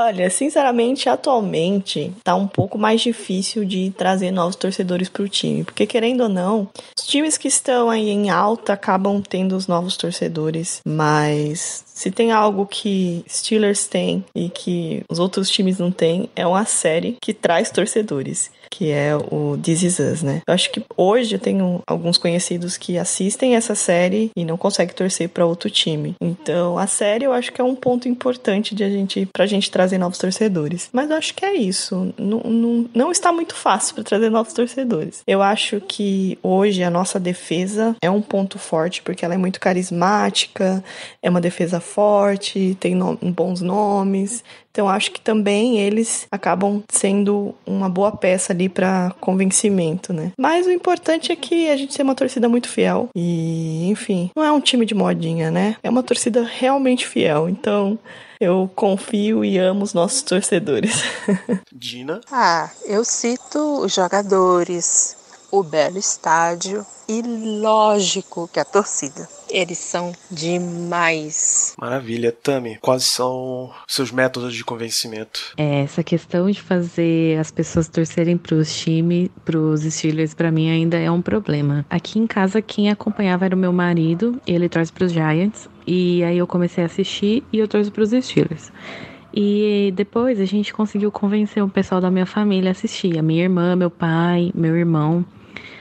Olha, sinceramente, atualmente tá um pouco mais difícil de trazer novos torcedores para o time, porque querendo ou não, os times que estão aí em alta acabam tendo os novos torcedores, mas se tem algo que Steelers tem e que os outros times não têm, é uma série que traz torcedores que é o This Is Us, né? Eu acho que hoje eu tenho alguns conhecidos que assistem essa série e não conseguem torcer para outro time. Então, a série eu acho que é um ponto importante de a gente pra gente trazer novos torcedores. Mas eu acho que é isso. Não, não, não está muito fácil para trazer novos torcedores. Eu acho que hoje a nossa defesa é um ponto forte porque ela é muito carismática, é uma defesa forte, tem no, bons nomes, então acho que também eles acabam sendo uma boa peça ali para convencimento, né? Mas o importante é que a gente tem uma torcida muito fiel e, enfim, não é um time de modinha, né? É uma torcida realmente fiel. Então, eu confio e amo os nossos torcedores. Dina? Ah, eu cito os jogadores, o belo estádio e lógico que a torcida. Eles são demais. Maravilha, Tami. Quais são seus métodos de convencimento? É, essa questão de fazer as pessoas torcerem para os times, para os Steelers, para mim ainda é um problema. Aqui em casa quem acompanhava era o meu marido, ele torce para os Giants e aí eu comecei a assistir e eu torço para os Steelers. E depois a gente conseguiu convencer o pessoal da minha família a assistir. A minha irmã, meu pai, meu irmão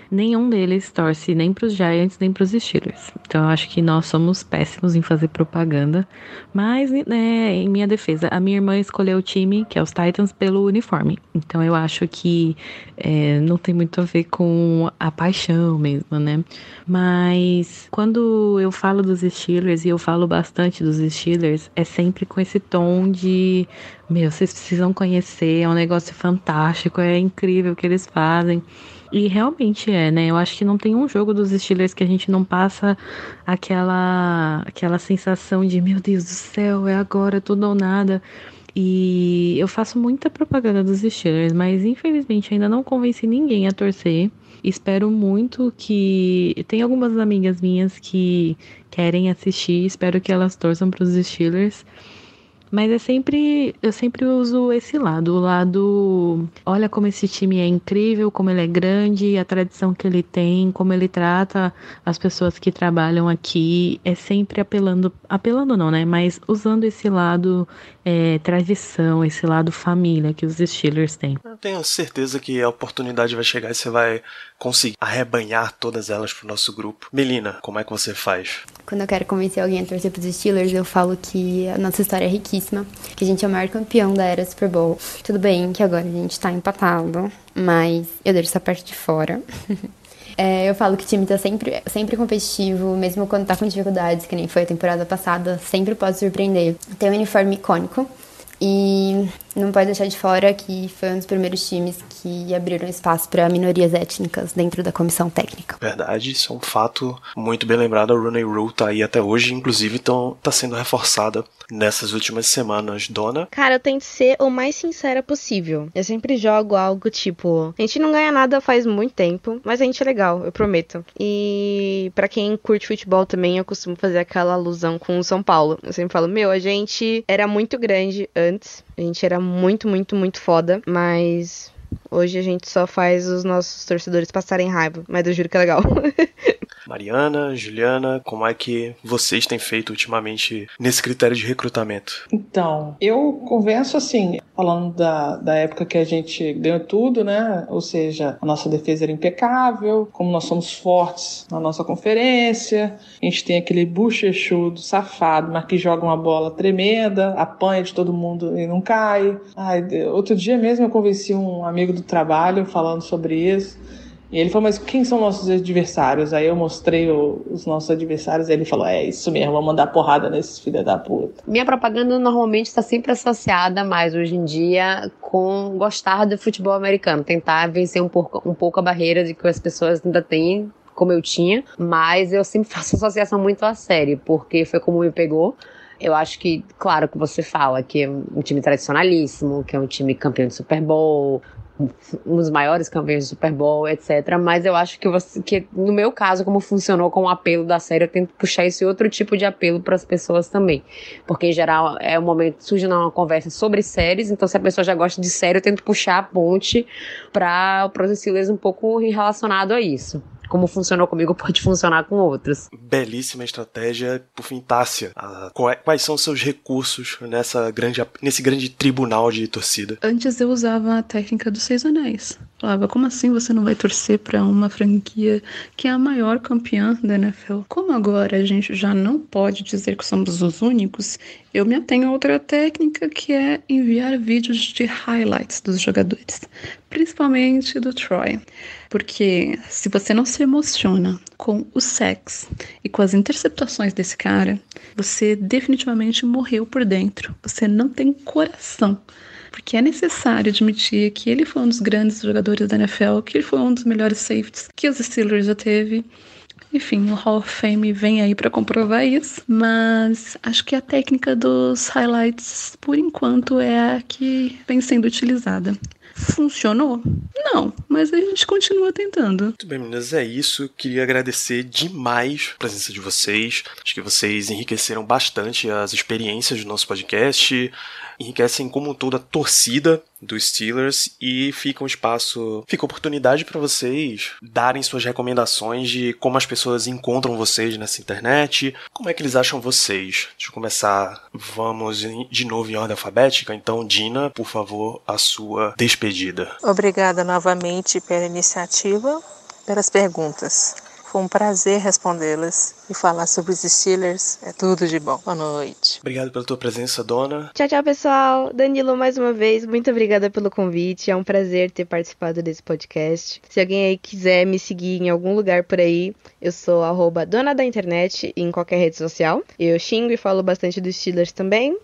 nenhum deles torce nem para os Giants nem para os Steelers. Então eu acho que nós somos péssimos em fazer propaganda. Mas, né, em minha defesa, a minha irmã escolheu o time, que é os Titans, pelo uniforme. Então eu acho que é, não tem muito a ver com a paixão mesmo, né? Mas quando eu falo dos Steelers e eu falo bastante dos Steelers, é sempre com esse tom de meu, vocês precisam conhecer, é um negócio fantástico, é incrível o que eles fazem. E realmente é, né? Eu acho que não tem um jogo dos Steelers que a gente não passa aquela aquela sensação de meu Deus do céu, é agora tudo ou nada. E eu faço muita propaganda dos Steelers, mas infelizmente ainda não convenci ninguém a torcer. Espero muito que. Tem algumas amigas minhas que querem assistir, espero que elas torçam para os Steelers. Mas é sempre, eu sempre uso esse lado, o lado, olha como esse time é incrível, como ele é grande, a tradição que ele tem, como ele trata as pessoas que trabalham aqui, é sempre apelando, apelando não, né? Mas usando esse lado é, tradição, esse lado família que os Steelers têm. Eu tenho certeza que a oportunidade vai chegar e você vai conseguir arrebanhar todas elas pro nosso grupo. Melina, como é que você faz? Quando eu quero convencer alguém a torcer pros Steelers, eu falo que a nossa história é riquíssima, que a gente é o maior campeão da era Super Bowl. Tudo bem que agora a gente tá empatado, mas eu deixo essa parte de fora. É, eu falo que o time tá sempre, sempre competitivo, mesmo quando tá com dificuldades, que nem foi a temporada passada, sempre pode surpreender. Tem um uniforme icônico e não pode deixar de fora que foi um dos primeiros times que abriram espaço para minorias étnicas dentro da comissão técnica. Verdade, isso é um fato muito bem lembrado. A Rooney Rule tá aí até hoje, inclusive tão, tá sendo reforçada nessas últimas semanas. Dona? Cara, eu tento ser o mais sincera possível. Eu sempre jogo algo tipo: a gente não ganha nada faz muito tempo, mas a gente é legal, eu prometo. E para quem curte futebol também, eu costumo fazer aquela alusão com o São Paulo. Eu sempre falo: meu, a gente era muito grande antes, a gente era muito, muito, muito foda, mas hoje a gente só faz os nossos torcedores passarem raiva, mas eu juro que é legal. Mariana, Juliana, como é que vocês têm feito ultimamente nesse critério de recrutamento? Então, eu converso assim, falando da, da época que a gente ganhou tudo, né? Ou seja, a nossa defesa era impecável, como nós somos fortes na nossa conferência, a gente tem aquele bochechudo, safado, mas que joga uma bola tremenda, apanha de todo mundo e não cai. Ai, outro dia mesmo eu convenci um amigo do trabalho falando sobre isso. E ele falou, mas quem são nossos adversários? Aí eu mostrei o, os nossos adversários e ele falou, é isso mesmo, vamos mandar porrada nesses filhos da puta. Minha propaganda normalmente está sempre associada, mais hoje em dia, com gostar do futebol americano, tentar vencer um pouco, um pouco a barreira de que as pessoas ainda têm como eu tinha, mas eu sempre faço associação muito à série, porque foi como me pegou. Eu acho que, claro que você fala que é um time tradicionalíssimo, que é um time campeão de Super Bowl, um dos maiores campeões do Super Bowl, etc. Mas eu acho que você, que no meu caso, como funcionou com o apelo da série, eu tento puxar esse outro tipo de apelo para as pessoas também, porque em geral é o momento surge uma conversa sobre séries, então se a pessoa já gosta de série, eu tento puxar a ponte para os Steelers um pouco relacionado a isso como funcionou comigo pode funcionar com outros. Belíssima estratégia. Por fim, Tássia, a, quais são seus recursos nessa grande, nesse grande tribunal de torcida? Antes eu usava a técnica dos seis anéis. Falava, como assim você não vai torcer para uma franquia que é a maior campeã da NFL? Como agora a gente já não pode dizer que somos os únicos, eu me atenho a outra técnica que é enviar vídeos de highlights dos jogadores, principalmente do Troy. Porque se você não se emociona com o sexo e com as interceptações desse cara, você definitivamente morreu por dentro. Você não tem coração porque é necessário admitir que ele foi um dos grandes jogadores da NFL, que ele foi um dos melhores safeties que os Steelers já teve. Enfim, o Hall of Fame vem aí para comprovar isso, mas acho que a técnica dos highlights, por enquanto, é a que vem sendo utilizada. Funcionou? Não, mas a gente continua tentando. Muito bem, meninas, é isso. Queria agradecer demais a presença de vocês. Acho que vocês enriqueceram bastante as experiências do nosso podcast enriquecem como todo a torcida dos Steelers e fica um espaço, fica oportunidade para vocês darem suas recomendações de como as pessoas encontram vocês nessa internet, como é que eles acham vocês. Deixa eu começar, vamos de novo em ordem alfabética, então Dina, por favor, a sua despedida. Obrigada novamente pela iniciativa, pelas perguntas. Foi um prazer respondê-las e falar sobre os Steelers. É tudo de bom. Boa noite. Obrigado pela tua presença, dona. Tchau, tchau, pessoal. Danilo, mais uma vez, muito obrigada pelo convite. É um prazer ter participado desse podcast. Se alguém aí quiser me seguir em algum lugar por aí, eu sou arroba dona da internet em qualquer rede social. Eu xingo e falo bastante dos Steelers também.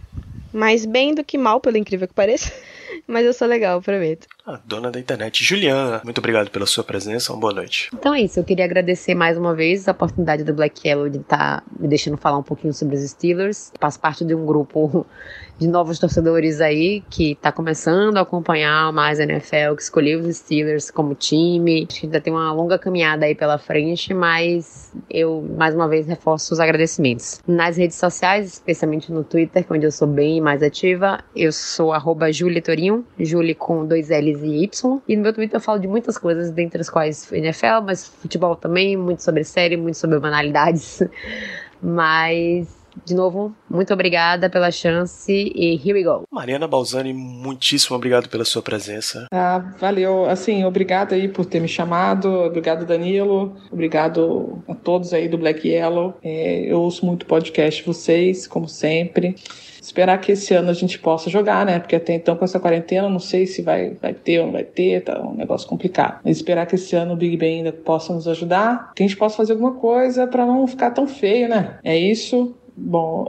Mais bem do que mal, pelo incrível que pareça. Mas eu sou legal, prometo. A dona da internet, Juliana, muito obrigado pela sua presença, uma boa noite. Então é isso, eu queria agradecer mais uma vez a oportunidade do Black Yellow de estar tá me deixando falar um pouquinho sobre os Steelers. Faço parte de um grupo de novos torcedores aí que está começando a acompanhar mais a NFL, que escolheu os Steelers como time. Acho que ainda tem uma longa caminhada aí pela frente, mas eu mais uma vez reforço os agradecimentos. Nas redes sociais, especialmente no Twitter, onde eu sou bem mais ativa, eu sou arroba Julitorinho, Julie com dois L's e Y. E no meu Twitter eu falo de muitas coisas, dentre as quais NFL, mas futebol também, muito sobre série, muito sobre banalidades. Mas de novo, muito obrigada pela chance e here we go. Mariana Balzani, muitíssimo obrigado pela sua presença. Ah, valeu. Assim, obrigado aí por ter me chamado. Obrigado, Danilo. Obrigado a todos aí do Black Yellow. É, eu ouço muito podcast vocês, como sempre. Esperar que esse ano a gente possa jogar, né? Porque até então, com essa quarentena, não sei se vai, vai ter ou não vai ter, tá um negócio complicado. Mas esperar que esse ano o Big Ben ainda possa nos ajudar, que a gente possa fazer alguma coisa para não ficar tão feio, né? É isso. Bom,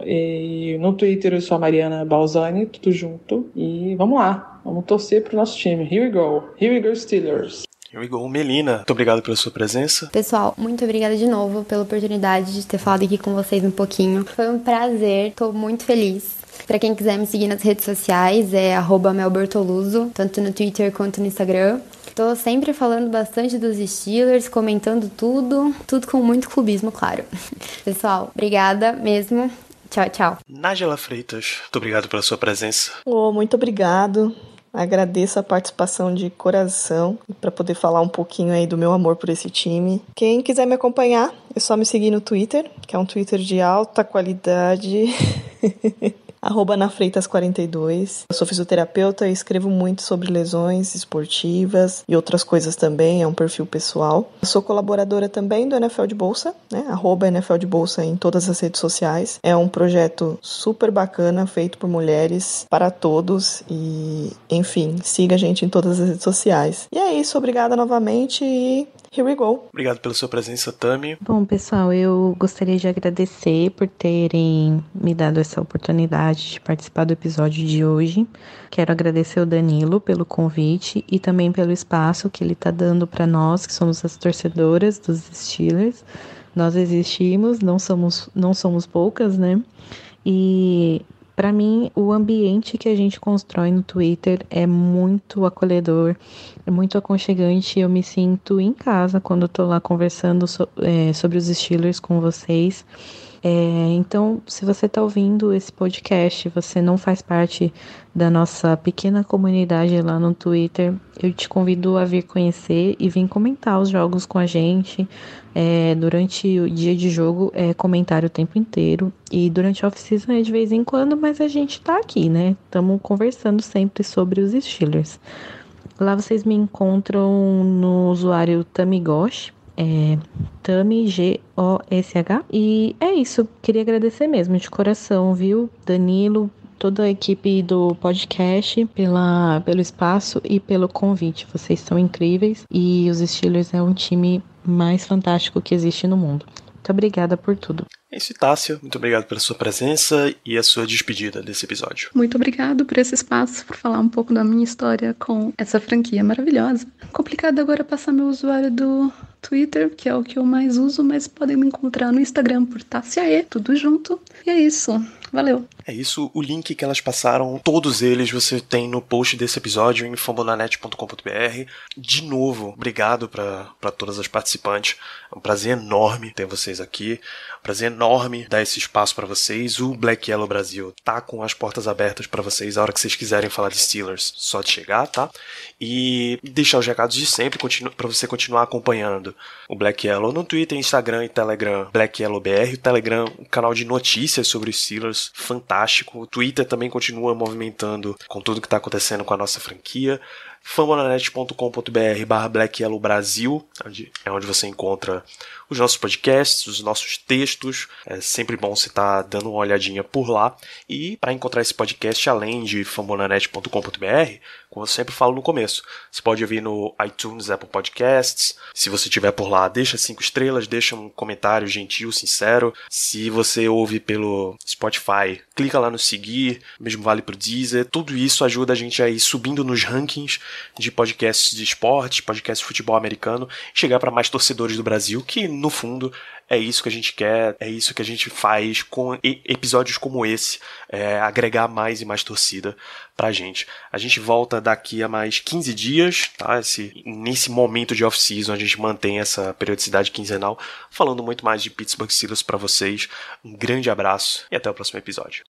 no Twitter eu sou a Mariana Balzani, tudo junto. E vamos lá, vamos torcer pro nosso time. Here we go. Here we go, Steelers. Here we go. Melina, muito obrigado pela sua presença. Pessoal, muito obrigada de novo pela oportunidade de ter falado aqui com vocês um pouquinho. Foi um prazer, tô muito feliz. Para quem quiser me seguir nas redes sociais, é melbertoluso, tanto no Twitter quanto no Instagram. Tô sempre falando bastante dos Steelers, comentando tudo, tudo com muito clubismo, claro. Pessoal, obrigada mesmo. Tchau, tchau. Nájela Freitas, muito obrigado pela sua presença. Oh, muito obrigado. Agradeço a participação de coração para poder falar um pouquinho aí do meu amor por esse time. Quem quiser me acompanhar, é só me seguir no Twitter, que é um Twitter de alta qualidade. arroba na Freitas 42. Eu sou fisioterapeuta e escrevo muito sobre lesões esportivas e outras coisas também, é um perfil pessoal. Eu sou colaboradora também do NFL de Bolsa, né? Arroba NFL de Bolsa em todas as redes sociais. É um projeto super bacana, feito por mulheres, para todos e, enfim, siga a gente em todas as redes sociais. E é isso, obrigada novamente e Here we go. Obrigado pela sua presença, Tami. Bom, pessoal, eu gostaria de agradecer por terem me dado essa oportunidade de participar do episódio de hoje. Quero agradecer o Danilo pelo convite e também pelo espaço que ele está dando para nós, que somos as torcedoras dos Steelers. Nós existimos, não somos, não somos poucas, né? E para mim, o ambiente que a gente constrói no Twitter é muito acolhedor, é muito aconchegante. Eu me sinto em casa quando estou lá conversando so, é, sobre os Steelers com vocês. É, então, se você está ouvindo esse podcast, você não faz parte da nossa pequena comunidade lá no Twitter, eu te convido a vir conhecer e vir comentar os jogos com a gente. É, durante o dia de jogo é comentário o tempo inteiro. E durante a off-season é de vez em quando, mas a gente tá aqui, né? Estamos conversando sempre sobre os Steelers. Lá vocês me encontram no usuário Tamigosh, é Tami G-O-S-H. E é isso, queria agradecer mesmo de coração, viu? Danilo, toda a equipe do podcast pela, pelo espaço e pelo convite. Vocês são incríveis e os Steelers é um time mais fantástico que existe no mundo. Muito obrigada por tudo. É isso, Tássia. Muito obrigado pela sua presença e a sua despedida desse episódio. Muito obrigado por esse espaço, por falar um pouco da minha história com essa franquia maravilhosa. Complicado agora passar meu usuário do Twitter, que é o que eu mais uso, mas podem me encontrar no Instagram por Tassia E, tudo junto. E é isso. Valeu. É isso, o link que elas passaram, todos eles você tem no post desse episódio em fambonanet.com.br. De novo, obrigado para todas as participantes. É um prazer enorme ter vocês aqui. Prazer enorme dar esse espaço para vocês. O Black Yellow Brasil tá com as portas abertas para vocês a hora que vocês quiserem falar de Steelers, só de chegar, tá? E deixar os recados de sempre para você continuar acompanhando o Black Yellow no Twitter, Instagram e Telegram, Black Yellow BR, o Telegram, um canal de notícias sobre os Fantástico. O Twitter também continua movimentando com tudo que tá acontecendo com a nossa franquia famonanet.com.br barra Black Yellow Brasil, onde, é onde você encontra os nossos podcasts, os nossos textos. É sempre bom você estar tá dando uma olhadinha por lá. E para encontrar esse podcast, além de famonanet.com.br, como eu sempre falo no começo, você pode ouvir no iTunes, Apple Podcasts. Se você estiver por lá, deixa cinco estrelas, deixa um comentário gentil, sincero. Se você ouve pelo Spotify, clica lá no seguir, mesmo vale pro Deezer. Tudo isso ajuda a gente a ir subindo nos rankings de podcasts de esporte, podcasts de futebol americano, chegar para mais torcedores do Brasil, que no fundo é isso que a gente quer, é isso que a gente faz com episódios como esse, é, agregar mais e mais torcida pra gente. A gente volta daqui a mais 15 dias, tá? Esse, nesse momento de off-season a gente mantém essa periodicidade quinzenal, falando muito mais de Pittsburgh Steelers para vocês. Um grande abraço e até o próximo episódio.